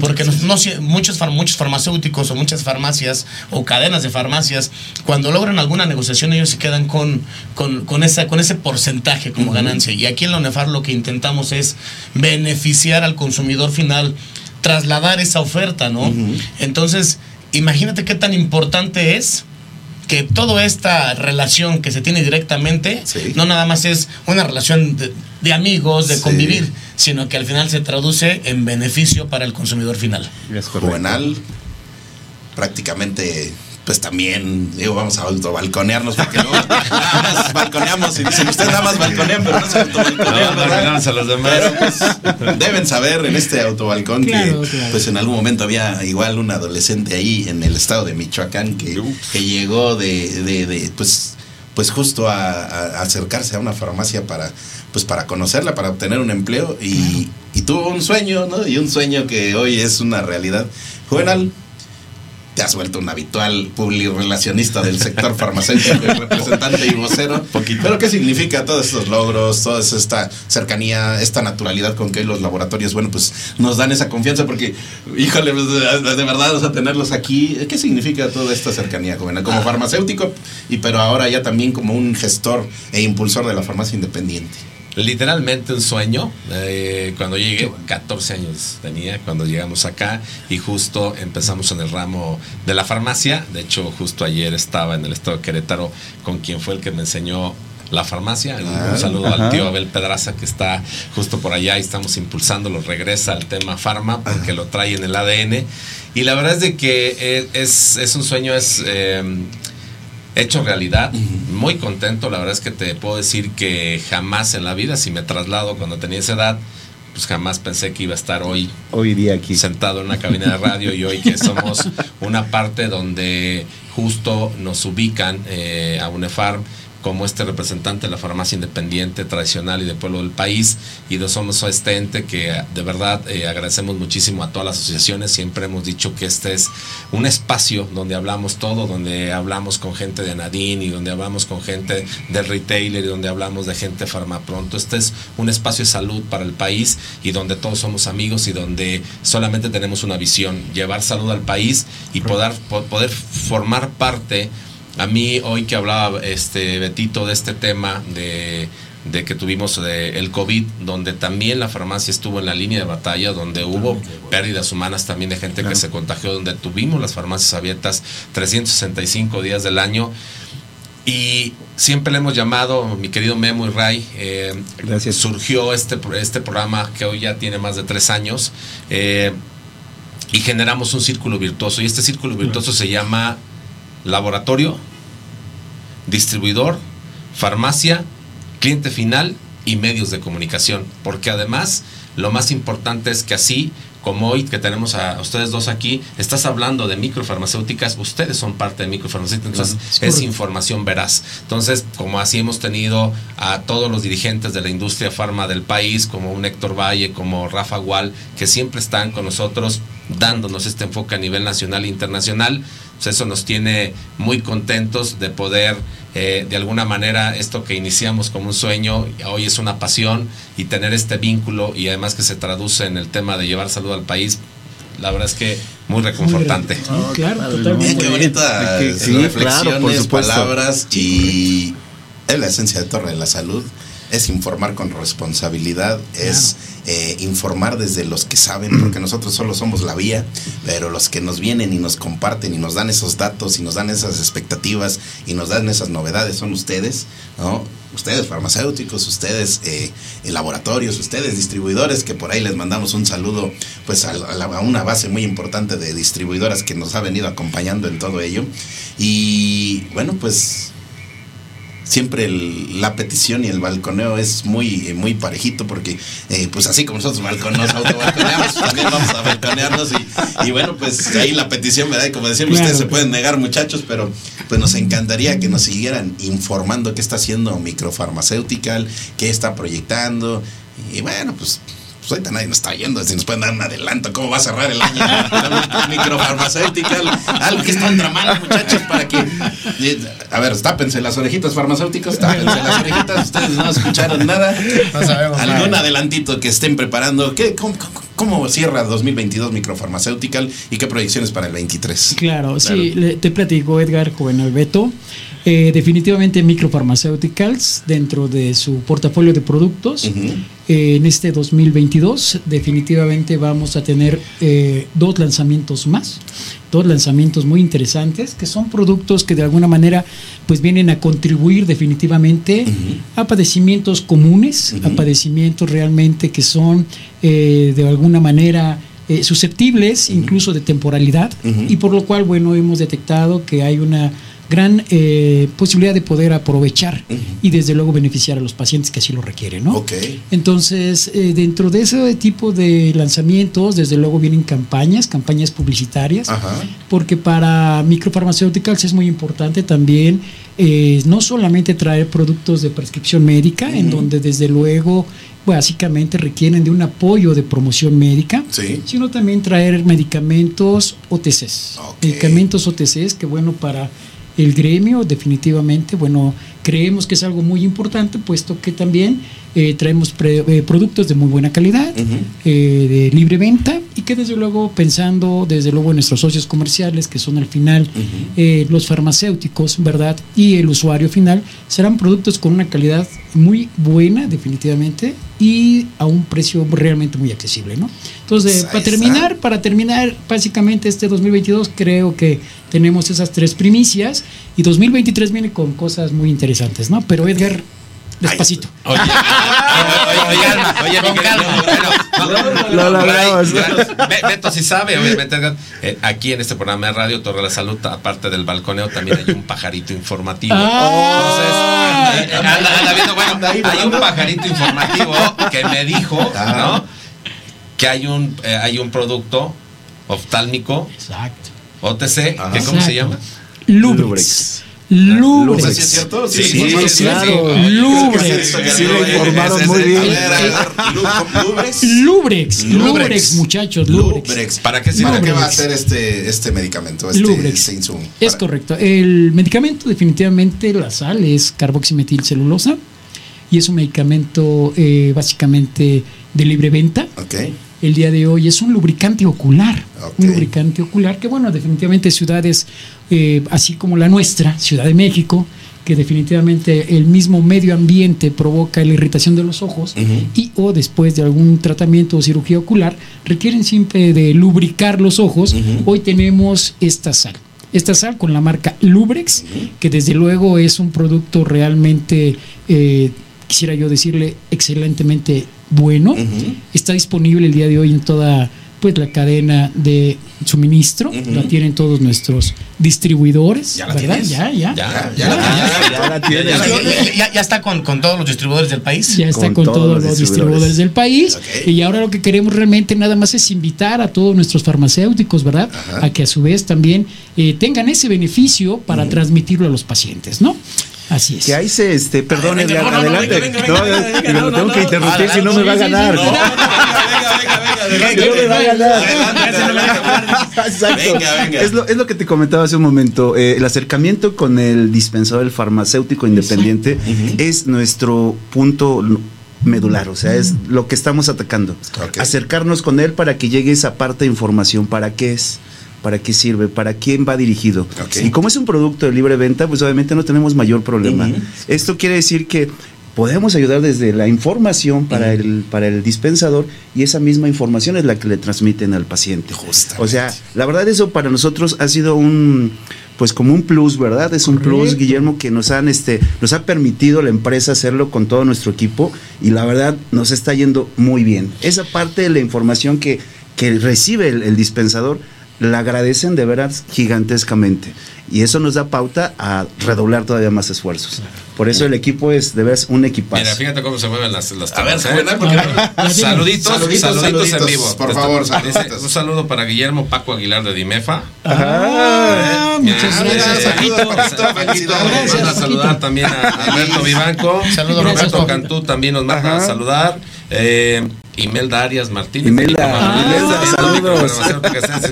Porque no, no sie- muchos, far- muchos farmacéuticos o muchas farmacias o cadenas de farmacias, cuando logran alguna negociación, ellos se quedan con, con, con esa, con ese porcentaje como ganancia. Y aquí en la UNEFAR lo que intentamos es beneficiar al consumidor final, trasladar esa oferta, ¿no? Entonces, imagínate qué tan importante es que toda esta relación que se tiene directamente no nada más es una relación de, de amigos, de Sí. convivir, sino que al final se traduce en beneficio para el consumidor final. Juvenal, prácticamente, pues también, digo, vamos a autobalconearnos porque luego (laughs) nada más balconeamos y dicen, ustedes nada más balconean, pero no se autobalconean, No, balconeamos a los demás. Pero, pues, deben saber en este autobalcón Claro, que, claro. pues en algún momento había igual un adolescente ahí en el estado de Michoacán que, que llegó de, de, de, pues, pues justo a, a acercarse a una farmacia para pues para conocerla, para obtener un empleo y, y tuvo un sueño, ¿no? Y un sueño que hoy es una realidad. Juvenal, te has vuelto un habitual publirelacionista del sector (laughs) farmacéutico, y representante y vocero. Pero ¿qué significa todos estos logros, toda esta cercanía, esta naturalidad con que los laboratorios, bueno, pues nos dan esa confianza? Porque, híjole, pues, de, de verdad, o sea, tenerlos aquí, ¿qué significa toda esta cercanía, joven? Como farmacéutico, y pero ahora ya también como un gestor e impulsor de la farmacia independiente. Literalmente un sueño. eh, cuando llegué, 14 años tenía cuando llegamos acá y justo empezamos en el ramo de la farmacia. De hecho, justo ayer estaba en el estado de Querétaro con quien fue el que me enseñó la farmacia. Un- Ah, un saludo ajá. al tío Abel Pedraza que está justo por allá y estamos impulsándolo. Regresa al tema farma porque lo trae en el ADN. Y la verdad es de que eh, es, es un sueño, es... eh, hecho realidad. Muy contento, la verdad es que te puedo decir que jamás en la vida, si me traslado cuando tenía esa edad, pues jamás pensé que iba a estar hoy Hoy día aquí. sentado en una cabina de radio y hoy que (laughs) somos una parte donde justo nos ubican eh, a UNEFARM como este representante de la farmacia independiente, tradicional y de pueblo del país. Y no somos este ente que de verdad eh, agradecemos muchísimo a todas las asociaciones. Siempre hemos dicho que este es un espacio donde hablamos todo, donde hablamos con gente de Nadine y donde hablamos con gente del retailer y donde hablamos de gente farmapronto. Este es un espacio de salud para el país y donde todos somos amigos y donde solamente tenemos una visión, llevar salud al país y poder, po- poder formar parte. A mí hoy que hablaba este Betito de este tema de, de que tuvimos de el COVID, donde también la farmacia estuvo en la línea de batalla, donde hubo pérdidas humanas también de gente que se contagió, donde tuvimos las farmacias abiertas 365 días del año. Y siempre le hemos llamado, mi querido Memo y Ray, eh, surgió este, este programa que hoy ya tiene más de tres años eh, y generamos un círculo virtuoso. Y este círculo virtuoso se llama laboratorio, distribuidor, farmacia, cliente final y medios de comunicación. Porque además lo más importante es que así como hoy que tenemos a ustedes dos aquí, estás hablando de microfarmacéuticas, ustedes son parte de microfarmacéuticas, entonces Claro, es información veraz. Entonces, como así hemos tenido a todos los dirigentes de la industria farma del país, como un Héctor Valle, como Rafa Gual, que siempre están con nosotros dándonos este enfoque a nivel nacional e internacional, pues eso nos tiene muy contentos de poder, eh, de alguna manera, esto que iniciamos como un sueño, hoy es una pasión y tener este vínculo y además que se traduce en el tema de llevar salud al país, la verdad es que muy reconfortante. claro, Bien, totalmente. qué bonitas Sí, reflexiones, claro, por palabras y es la esencia de Torre de la Salud. Es informar con responsabilidad, es eh, informar desde los que saben, porque nosotros solo somos la vía, pero los que nos vienen y nos comparten y nos dan esos datos y nos dan esas expectativas y nos dan esas novedades son ustedes, ¿no? Ustedes farmacéuticos, ustedes eh, laboratorios, ustedes distribuidores, que por ahí les mandamos un saludo pues a, a la- a una base muy importante de distribuidoras que nos ha venido acompañando en todo ello. Y bueno, pues siempre el- la petición y el balconeo es muy eh, muy parejito porque eh, pues así como nosotros balcon- nos autobalconeamos (laughs) también vamos a balconearnos y, y bueno pues ahí la petición verdad y como Claro, ustedes se pueden negar muchachos pero pues nos encantaría que nos siguieran informando qué está haciendo Microfarmaceutical qué está proyectando y bueno pues pues ahorita nadie nos está yendo, si nos pueden dar un adelanto, cómo va a cerrar el año microfarmacéutica, algo que están tramando muchachos para que, a ver, tápense las orejitas farmacéuticos, tápense las orejitas, ustedes no escucharon nada, No sabemos algún nada. adelantito que estén preparando, ¿Qué, cómo, cómo- cómo cierra 2022 microfarmacéutical y qué proyecciones para el 23? Claro, sí, le- te platico, Edgar, joven Alberto. Eh, definitivamente Micropharmaceuticals, dentro de su portafolio de productos, eh, en este 2022, definitivamente vamos a tener eh, dos lanzamientos más, dos lanzamientos muy interesantes, que son productos que de alguna manera pues vienen a contribuir definitivamente a padecimientos comunes, a padecimientos realmente que son eh, de alguna manera eh, susceptibles incluso de temporalidad y por lo cual bueno hemos detectado que hay una gran eh, posibilidad de poder aprovechar y desde luego beneficiar a los pacientes que así lo requieren, ¿no? Ok. Entonces, eh, dentro de ese tipo de lanzamientos, desde luego vienen campañas, campañas publicitarias, Ajá. porque para micropharmaceuticals es muy importante también eh, no solamente traer productos de prescripción médica, en donde desde luego básicamente requieren de un apoyo de promoción médica, Sí. sino también traer medicamentos OTCs. Medicamentos OTCs que bueno para el gremio definitivamente, bueno, creemos que es algo muy importante, puesto que también eh, traemos pre- eh, productos de muy buena calidad, eh, de libre venta y que desde luego pensando desde luego en nuestros socios comerciales que son al final eh, los farmacéuticos, ¿verdad? Y el usuario final serán productos con una calidad muy buena definitivamente y a un precio realmente muy accesible, ¿no? Entonces, Pues para terminar, para terminar básicamente este 2022 creo que tenemos esas tres primicias y 2023 viene con cosas muy interesantes, ¿no? Pero Edgar, despacito. Oye, oye, Lo logramos. Beto sí sabe, obviamente. eh, aquí en este programa de radio, Torre de la Salud, aparte del balconeo, también hay un pajarito informativo. Ah. Entonces, eh, anda, anda viendo, bueno, hay un pajarito informativo que me dijo, ¿no? Que hay un, eh, hay un producto oftálmico, Exacto. OTC, que ¿cómo se llama? Lubrex. ¿Sí Lubrex. es cierto? Sí, sí, sí, sí, claro. sí. Lubrex. Sí lo informaron muy bien. Lubrex. Lubrex, Lubrex, muchachos, Lubrex. ¿Para qué sirve? ¿Para qué va a ser este, este medicamento, este, Lubrex. este insumo? Es Para- correcto. El medicamento definitivamente, la sal es carboximetilcelulosa y es un medicamento eh, básicamente de libre venta. Ok. El día de hoy es un lubricante ocular. Un lubricante ocular que, bueno, definitivamente ciudades eh, así como la nuestra, Ciudad de México, que definitivamente el mismo medio ambiente provoca la irritación de los ojos y o después de algún tratamiento o cirugía ocular requieren siempre de lubricar los ojos. Hoy tenemos esta sal. Esta sal con la marca Lubrex, que desde luego es un producto realmente, eh, quisiera yo decirle, excelentemente bueno. Está disponible el día de hoy en toda pues la cadena de suministro, la tienen todos nuestros distribuidores, ¿Ya la ¿verdad? tienes? Ya, ya. Ya, Ya, ya, ya, Ya la tienes. Ya, ya- ya está con, con todos los distribuidores del país. Ya está Con con, todos todos los distribuidores. distribuidores del país. Y ahora lo que queremos realmente nada más es invitar a todos nuestros farmacéuticos, ¿verdad? A que a su vez también eh, tengan ese beneficio para transmitirlo a los pacientes, ¿no? Así es. Que ahí se, este, perdón, venga, adelante. venga, venga, No, venga, venga, me no, lo tengo no, que interrumpir, si no me va a ganar. sí, Si no me va a ganar. (laughs) Exacto. Venga, venga. Es lo, es lo que te comentaba hace un momento. eh, el acercamiento con el dispensador, el farmacéutico independiente, es nuestro punto medular, o sea, es lo que estamos atacando. Acercarnos con él para que llegue esa parte de información, para qué es, para qué sirve, para quién va dirigido. Y como es un producto de libre venta, pues obviamente no tenemos mayor problema. Esto quiere decir que podemos ayudar desde la información para, el, para el dispensador y esa misma información es la que le transmiten al paciente. O sea, la verdad eso para nosotros ha sido un pues como un plus, ¿verdad? Es un plus, Guillermo, que nos han este nos ha permitido la empresa hacerlo con todo nuestro equipo y la verdad nos está yendo muy bien. Esa parte de la información que, que recibe el, el dispensador la agradecen de veras gigantescamente. Y eso nos da pauta a redoblar todavía más esfuerzos. Por eso el equipo es de veras un equipazo. Mira, fíjate cómo se mueven las, las A ver, ¿eh? Porque- saluditos, Saluditos, saluditos, saluditos, en vivo. por Dice- favor, saluditos. un saludo para Guillermo Paco Aguilar de Dimefa. Ah, muchas Ah, gracias, mira, Paquito. Manda a saludar también a Alberto Vivanco. Saludos, Roberto Roberto. Cantú también nos manda a saludar. Eh, Imelda Arias Martínez. Imelda, Ah, Imelda, saludos.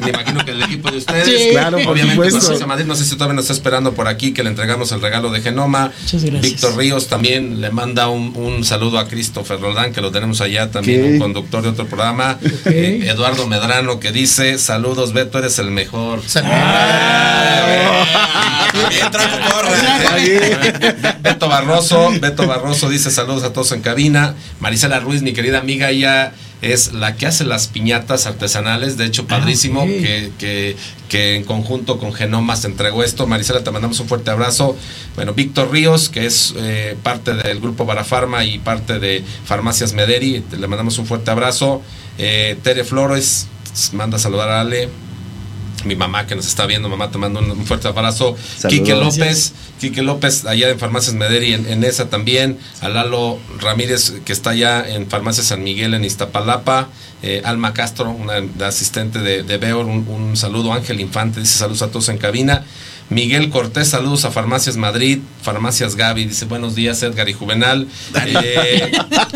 Me imagino que el equipo de ustedes. Sí. Claro, por Obviamente, supuesto. Farmacia Madrid, no sé si todavía nos está esperando por aquí que le entregamos el regalo de Genoma. Muchas gracias. Víctor Ríos también le manda un, un saludo a Christopher Roldán, que lo tenemos allá también, un conductor de otro programa. Eh, Eduardo Medrano, que dice: Saludos, Beto, eres el mejor. Trajo porra. Beto Barroso, Beto Barroso dice saludos a todos en cabina. Marisela Ruiz, mi querida amiga, ella es la que hace las piñatas artesanales, de hecho padrísimo ok. que, que, que en conjunto con Genomas entregó esto. Marisela, te mandamos un fuerte abrazo. Bueno, Víctor Ríos, que es eh, parte del grupo Barafarma y parte de Farmacias Mederi, te- le mandamos un fuerte abrazo. Eh, Tere Flores, manda a saludar a Ale. Mi mamá que nos está viendo, mamá, te mando un, un fuerte abrazo. Saludos. Quique López, Quique López, allá en Farmacias Mederi, en, en esa también. A Lalo Ramírez, que está allá en Farmacias San Miguel, en Iztapalapa. Eh, Alma Castro, una de asistente de, de Beor, un, un saludo. Ángel Infante, dice saludos a todos en cabina. Miguel Cortés, saludos a Farmacias Madrid, Farmacias Gaby, dice buenos días Edgar y Juvenal. Eh,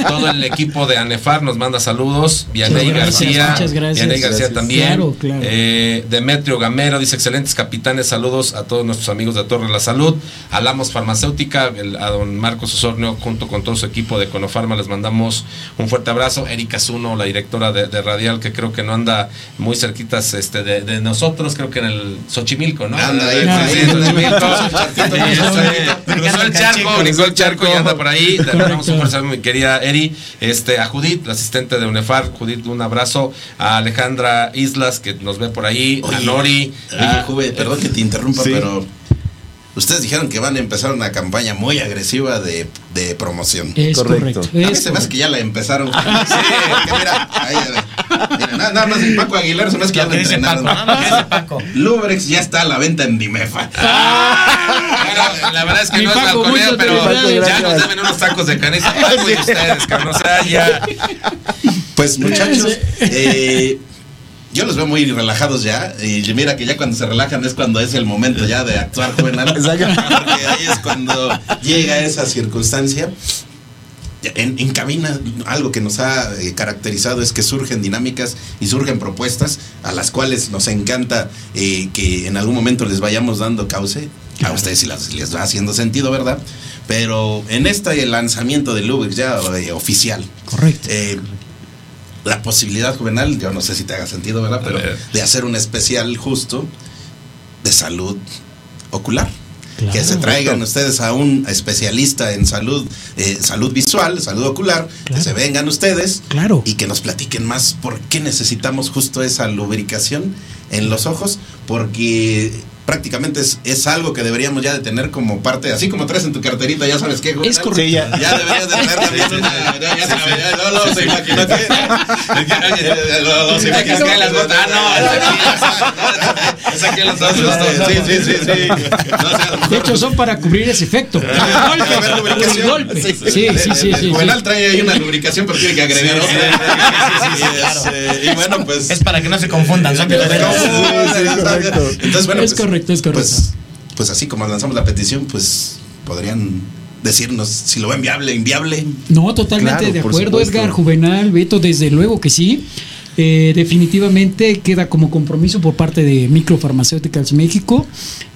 todo el equipo de ANEFAR nos manda saludos. Vianey García, muchas gracias. Vianey García Gracias. también. Claro, claro. Eh, Demetrio Gamero dice excelentes capitanes, saludos a todos nuestros amigos de Torre de la Salud. Alamos Farmacéutica, el- a don Marcos Osornio junto con todo su equipo de Conofarma les mandamos un fuerte abrazo. Erika Zuno, la directora de, de Radial, que creo que no anda muy cerquitas este, de, de nosotros, creo que en el Xochimilco, ¿no? Anda ahí, Sí, Cruzó el charco, brincó el charco y anda por ahí. Le mandamos un saludo, mi querida Eri. Este, a Judith, la asistente de UNEFAR. Judith, un abrazo. A Alejandra Islas, que nos ve por ahí. a Oye, Nori. Oye, a- Juve, perdón que te interrumpa, Sí. pero ustedes dijeron que van a empezar una campaña muy agresiva de, de promoción. Es Correcto. correcto. A mí es se me hace que ya la empezaron. (laughs) sí, mira, ahí, mira, nada, nada más Paco Aguilar se me hace que ya dice entrenaron. Paco, nada Paco. Lubrex ya está a la venta en Dimefa. (laughs) Bueno, la verdad es que Mi no es Paco, balconeo, muchas pero ya nos deben unos tacos de canasta. Paco y ustedes, cabrón. O sea, ya. (laughs) Pues muchachos, eh, yo los veo muy relajados ya. Y mira que ya cuando se relajan es cuando es el momento ya de actuar juvenal. Porque ahí es cuando llega esa circunstancia. En, en cabina, algo que nos ha eh, caracterizado es que surgen dinámicas y surgen propuestas a las cuales nos encanta eh, que en algún momento les vayamos dando cauce. A ustedes si las- les va haciendo sentido, ¿verdad? Pero en este lanzamiento de Lubix ya eh, oficial, Correcto. La posibilidad juvenal, yo no sé si te haga sentido, ¿verdad? Pero de hacer un especial justo de salud ocular. Claro. que se traigan ustedes a un especialista en salud, eh, salud visual, salud ocular, Claro. que se vengan ustedes Claro. y que nos platiquen más por qué necesitamos justo esa lubricación en los ojos, porque prácticamente es, es algo que deberíamos ya de tener como parte, así como traes en tu carterita, ya sabes qué, güey, Es correcto. Sí, ya. Ya deberías de tener también una. Ya, ya se, ya, no, no, se imaginó que. No, no, se las botas. Ah, no, (laughs) es aquí los dos. Sí, sí, sí, sí. No, o sea, De hecho, son para cubrir ese efecto. Golpe. Golpe. Sí, sí, sí. El. Juvenal trae ahí una lubricación, pero tiene que agregar otra. Y, este, Y bueno, pues. Es para que no se confundan. Entonces, bueno, pues, correcto, es correcto. Pues, pues así como lanzamos la petición, pues podrían decirnos si lo ven viable, inviable. No, totalmente Claro, de por acuerdo. Edgar, Juvenal, Beto, desde luego que sí. Eh, definitivamente queda como compromiso por parte de Microfarmacéuticas México,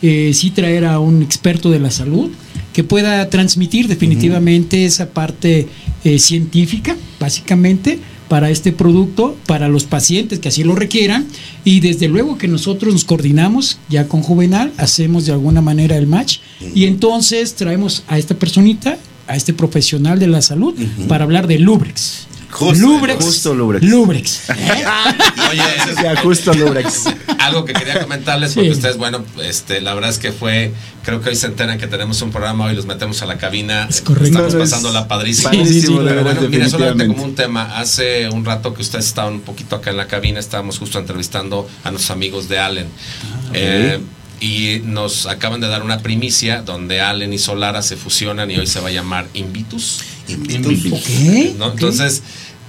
eh, sí traer a un experto de la salud que pueda transmitir definitivamente esa parte eh, científica, básicamente, para este producto, para los pacientes que así lo requieran, y desde luego que nosotros nos coordinamos ya con Juvenal, hacemos de alguna manera el match, y entonces traemos a esta personita a este profesional de la salud para hablar de Lubrex. Justo, Lubrex. justo Lubrex. Lubrex. (laughs) Oye, (laughs) Ya, justo Lubrex. algo que quería comentarles, Sí. porque ustedes, bueno, este, la verdad es que fue, creo que hoy se enteran que tenemos un programa, hoy los metemos a la cabina. Es correcto. Estamos pasando la padrísima. padrísimo, Sí, sí, Pero bueno, mira, solamente como un tema, hace un rato que ustedes estaban un poquito acá en la cabina, estábamos justo entrevistando a nuestros amigos de Allen. Eh, y nos acaban de dar una primicia donde Allen y Solara se fusionan y hoy se va a llamar Invitus. ¿Qué? ¿no? Entonces,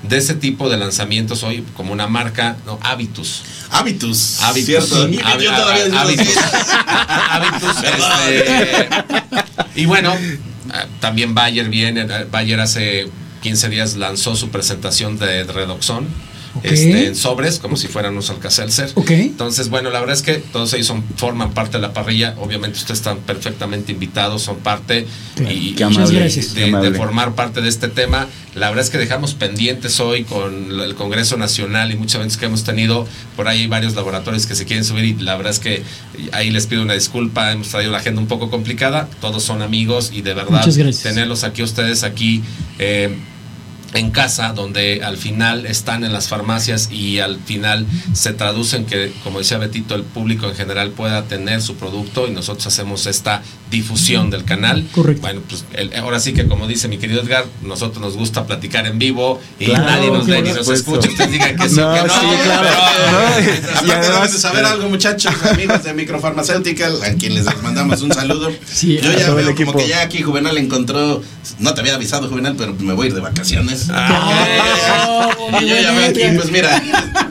de ese tipo de lanzamientos hoy, como una marca, no, Habitus. Hábitus. Habitus. Cierto. Sí. Y Habi- yo todavía digo- Habitus. Habitus, (laughs) este, y bueno, también Bayer viene. Bayer hace 15 días lanzó su presentación de Redoxon. Este, en sobres, como si fueran unos Alcacelser. Ok. Entonces, bueno, la verdad es que todos ellos son, forman parte de la parrilla. Obviamente, ustedes están perfectamente invitados, son parte Claro. y, Qué amable, gracias. de, qué amable. de formar parte de este tema. La verdad es que dejamos pendientes hoy con el Congreso Nacional y muchos eventos que hemos tenido. Por ahí hay varios laboratorios que se quieren subir y la verdad es que ahí les pido una disculpa. Hemos traído la agenda un poco complicada. Todos son amigos y de verdad Muchas tenerlos aquí ustedes aquí. eh, en casa, donde al final están en las farmacias y al final se traducen que, como decía Betito, el público en general pueda tener su producto y nosotros hacemos esta difusión del canal. Correcto. Bueno, pues el- ahora sí que como dice mi querido Edgar, nosotros nos gusta platicar en vivo y Claro, nadie nos ve ni nos escucha. Ustedes digan que sí No, que no. sí, claro. pero- No, y Aparte además- deben de saber algo, muchachos, amigos de Micropharmaceutical, a quienes les mandamos un saludo. Sí, Yo ya veo como que ya aquí Juvenal encontró, no te había avisado Juvenal, pero me voy a ir de vacaciones. Oh, y yo ya veo aquí, pues mira,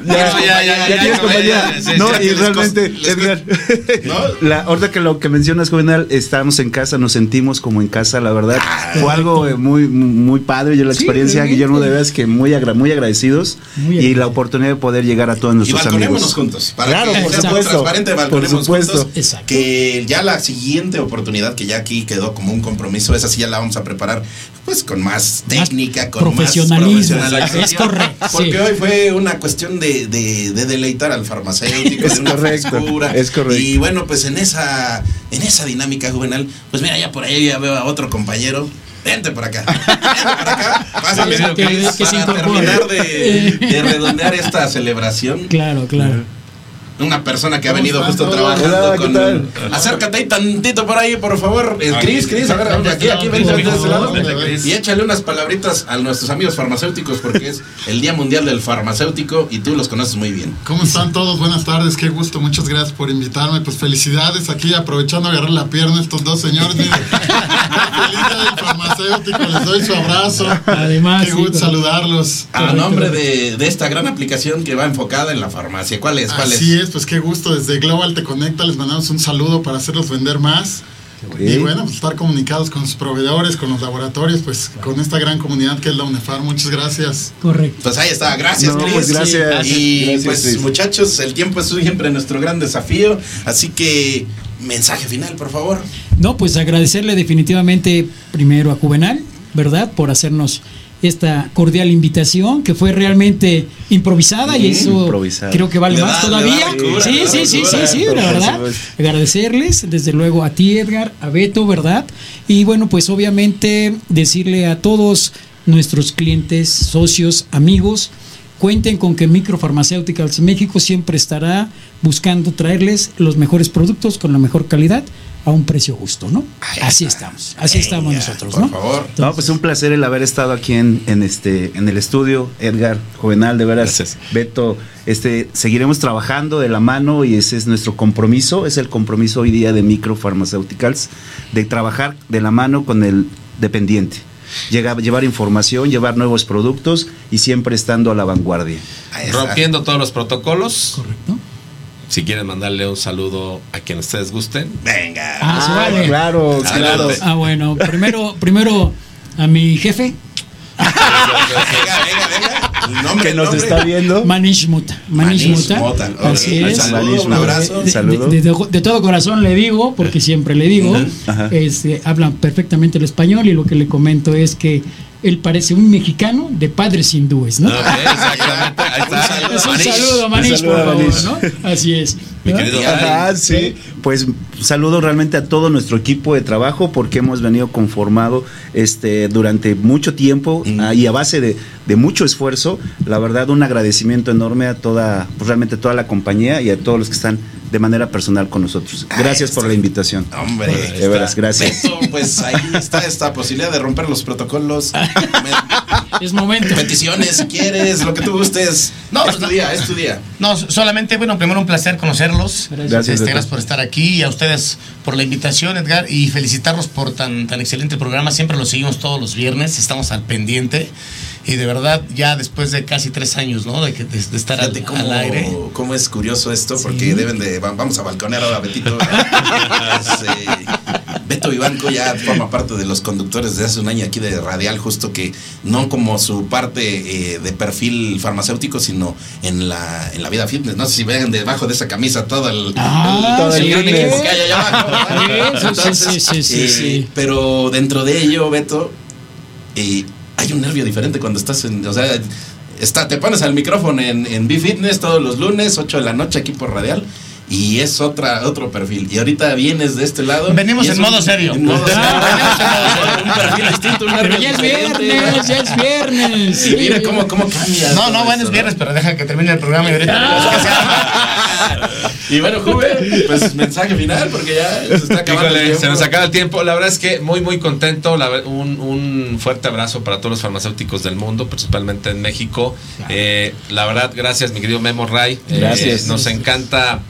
Ya, ya, ya, ya tienes compañía. no, y realmente, Edgar, (laughs) ¿No? la, ahorita que lo que mencionas, Juvenal, estamos en casa, nos sentimos como en casa, la verdad. Fue algo eh, muy, muy padre. Yo la experiencia. Guillermo, de veras que muy, agra- muy agradecidos y la oportunidad de poder llegar a todos Y nuestros amigos. juntos. Claro, por supuesto, por supuesto. Que ya la siguiente oportunidad que ya aquí quedó como un compromiso, esa sí ya la vamos a preparar pues con más técnica, con profesionalismo, más profesionalización. es correcto, Porque sí. hoy fue una cuestión de, de- de deleitar al farmacéutico, Es de una correcto, frescura. es correcto. Y bueno, pues en esa, en esa dinámica juvenal, pues mira, ya por ahí ya veo a otro compañero. Vente por acá. Vente por acá. (laughs) Pásame, Sí, que- que para terminar de, de redondear esta celebración. Claro, claro. Una persona que ha venido ¿Cómo justo trabajando Hola, ¿qué con. tal? Acércate ahí tantito por ahí, por favor. Eh. Cris, Cris, a ver, aquí, aquí, vente, de este lado. Y échale unas palabritas a nuestros amigos farmacéuticos porque es el Día Mundial del Farmacéutico y tú los conoces muy bien. ¿Cómo están todos? Buenas tardes, qué gusto, muchas gracias por invitarme. Pues felicidades aquí, aprovechando a agarrar la pierna a estos dos señores. Feliz día del farmacéutico, les doy su abrazo. Además, qué sí, gusto saludarlos. A nombre de, de esta gran aplicación que va enfocada en la farmacia. ¿Cuál es? ¿Cuál Así es? Es, pues qué gusto. Desde Global Te Conecta les mandamos un saludo para hacerlos vender más. Y bueno, pues estar comunicados con sus proveedores, con los laboratorios, pues con esta gran comunidad que es la UNEFAR. Muchas gracias. Correcto. Pues ahí está, gracias, No, Cris. pues gracias. Y Gracias, pues muchachos, el tiempo es siempre nuestro gran desafío. Así que, mensaje final, por favor. No, pues agradecerle definitivamente primero a Juvenal, ¿verdad? Por hacernos esta cordial invitación que fue realmente improvisada y eso Improvisada. creo que vale Le más da- todavía. sí, sí, sí, sí, sí, la verdad. Agradecerles, desde luego a ti, Edgar, a Beto, ¿verdad? Y bueno, pues obviamente decirle a todos nuestros clientes, socios, amigos, cuenten con que Micropharmaceuticals México siempre estará buscando traerles los mejores productos con la mejor calidad a un precio justo, ¿no? Así estamos, así estamos nosotros, por ¿no? favor. No, pues un placer el haber estado aquí en, en este en el estudio, Edgar, Juvenal, de veras, Gracias. Beto, este seguiremos trabajando de la mano y ese es nuestro compromiso, es el compromiso hoy día de Micropharmaceuticals de trabajar de la mano con el dependiente. Llega, llevar información, llevar nuevos productos y siempre estando a la vanguardia. Ahí está. Rompiendo todos los protocolos. Correcto. Si quieren mandarle un saludo a quien ustedes gusten. Venga. Ah, vale. Claro, claro. Ah, bueno, primero, primero a mi jefe, Venga, venga, venga. Nombre, Que nos nombre. está viendo. Manish Muta. Manish, Manish Muta. Así es. Un saludo, un De- abrazo. de- Saludo. De, de- de todo corazón le digo, porque siempre le digo, este, hablan perfectamente el español y lo que le comento es que él parece un mexicano de padres hindúes, ¿no? Ok, exactamente. Ahí (laughs) Un está. un Manish. saludo, Manish, Un saludo por favor. ¿no? Así es. Mi ¿no? querido Ajá, sí. Pues saludo realmente a todo nuestro equipo de trabajo porque hemos venido conformado este, durante mucho tiempo ah, y a base de, de mucho esfuerzo. La verdad, un agradecimiento enorme a toda, pues, realmente toda la compañía y a todos los que están de manera personal con nosotros. Gracias por la invitación. Hombre, de veras, gracias. Beto, pues ahí está esta posibilidad de romper los protocolos. (laughs) Es momento. Peticiones, si quieres, lo que tú gustes. No, es tu día, es tu día. No, solamente, bueno, primero un placer conocerlos. Gracias, Este, gracias por estar aquí y a ustedes por la invitación, Edgar, y felicitarlos por tan, tan excelente programa. Siempre lo seguimos todos los viernes, estamos al pendiente. Y de verdad, ya después de casi tres años, ¿no? De, que- de- de estar al, Fíjate cómo, al aire. cómo es curioso esto, porque deben de. va- Vamos a balconear ahora Betito. (laughs) (laughs) Eh, Beto Vivanco ya forma parte de los conductores de hace un año aquí de Radial, justo que no como su parte eh, de perfil farmacéutico, sino en la, en la vida fitness. No sé si ven debajo de esa camisa todo el, Ah, el- todo el sí. gran equipo que hay allá abajo. Sí, sí, sí, sí, eh, sí. Pero dentro de ello, Beto, eh, hay un nervio diferente cuando estás en. O sea, está, te pones al micrófono en, en B-Fitness todos los lunes, 8 de la noche aquí por Radial. Y es otra, otro perfil. Y ahorita vienes de este lado. Venimos en un- modo serio. En modo serio. un perfil distinto, un Pero nervio ya es viernes, ya es viernes. Y mira cómo, cómo cambia. No, no, bueno, es viernes, pero deja que termine el programa y ahorita. (laughs) Y bueno, Juve, pues mensaje final, porque ya se está acabando Híjole, se nos acaba el tiempo. La verdad es que muy, muy contento. La un, un fuerte abrazo para todos los farmacéuticos del mundo, principalmente en México. Eh, la verdad, gracias, mi querido Memo Ray. Eh, Gracias. nos encanta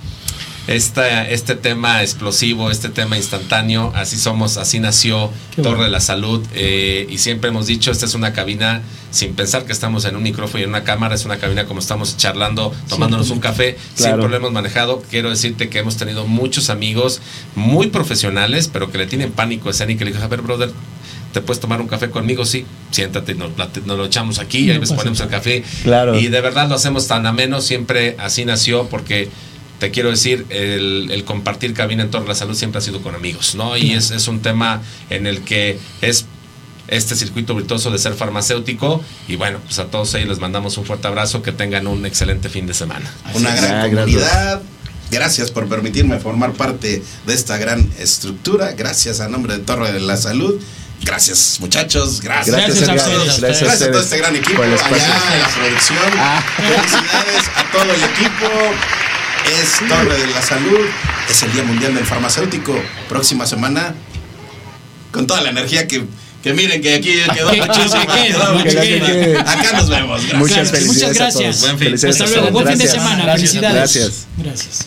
esta, este tema explosivo, este tema instantáneo. Así somos, así nació Qué Torre bueno. de la Salud. Eh, y siempre hemos dicho, esta es una cabina sin pensar que estamos en un micrófono y en una cámara. Es una cabina como estamos charlando, tomándonos un café. Claro. Siempre lo hemos manejado. Quiero decirte que hemos tenido muchos amigos muy profesionales, pero que le tienen pánico escénico. Y le digo, a ver, brother, ¿te puedes tomar un café conmigo? Sí, siéntate, nos, lo echamos aquí, No ahí pasa ponemos el café. Claro. Y de verdad lo hacemos tan ameno, siempre así nació, porque te quiero decir, el, el compartir cabina en torno a la salud siempre ha sido con amigos, ¿no? Y es, es un tema en el que es este circuito virtuoso de ser farmacéutico. Y bueno, pues a todos ellos les mandamos un fuerte abrazo, que tengan un excelente fin de semana. Una gran Ah, gracias. comunidad. Gracias por permitirme formar parte de esta gran estructura. Gracias a nombre de Torre de la Salud. Gracias, muchachos. Gracias. Gracias, Gracias a ustedes. Gracias a Gracias a todo este gran equipo allá en la producción. Ah. Felicidades a todo el equipo. Es Torre de la Salud. Es el Día Mundial del Farmacéutico. Próxima semana, con toda la energía que, que miren que aquí quedó Que- que. Acá nos vemos. Gracias. Muchas Claro, felicidades. muchas a gracias. todos. Buen fin. Hasta a luego, buen fin de semana. Gracias. Felicidades. Gracias. Gracias.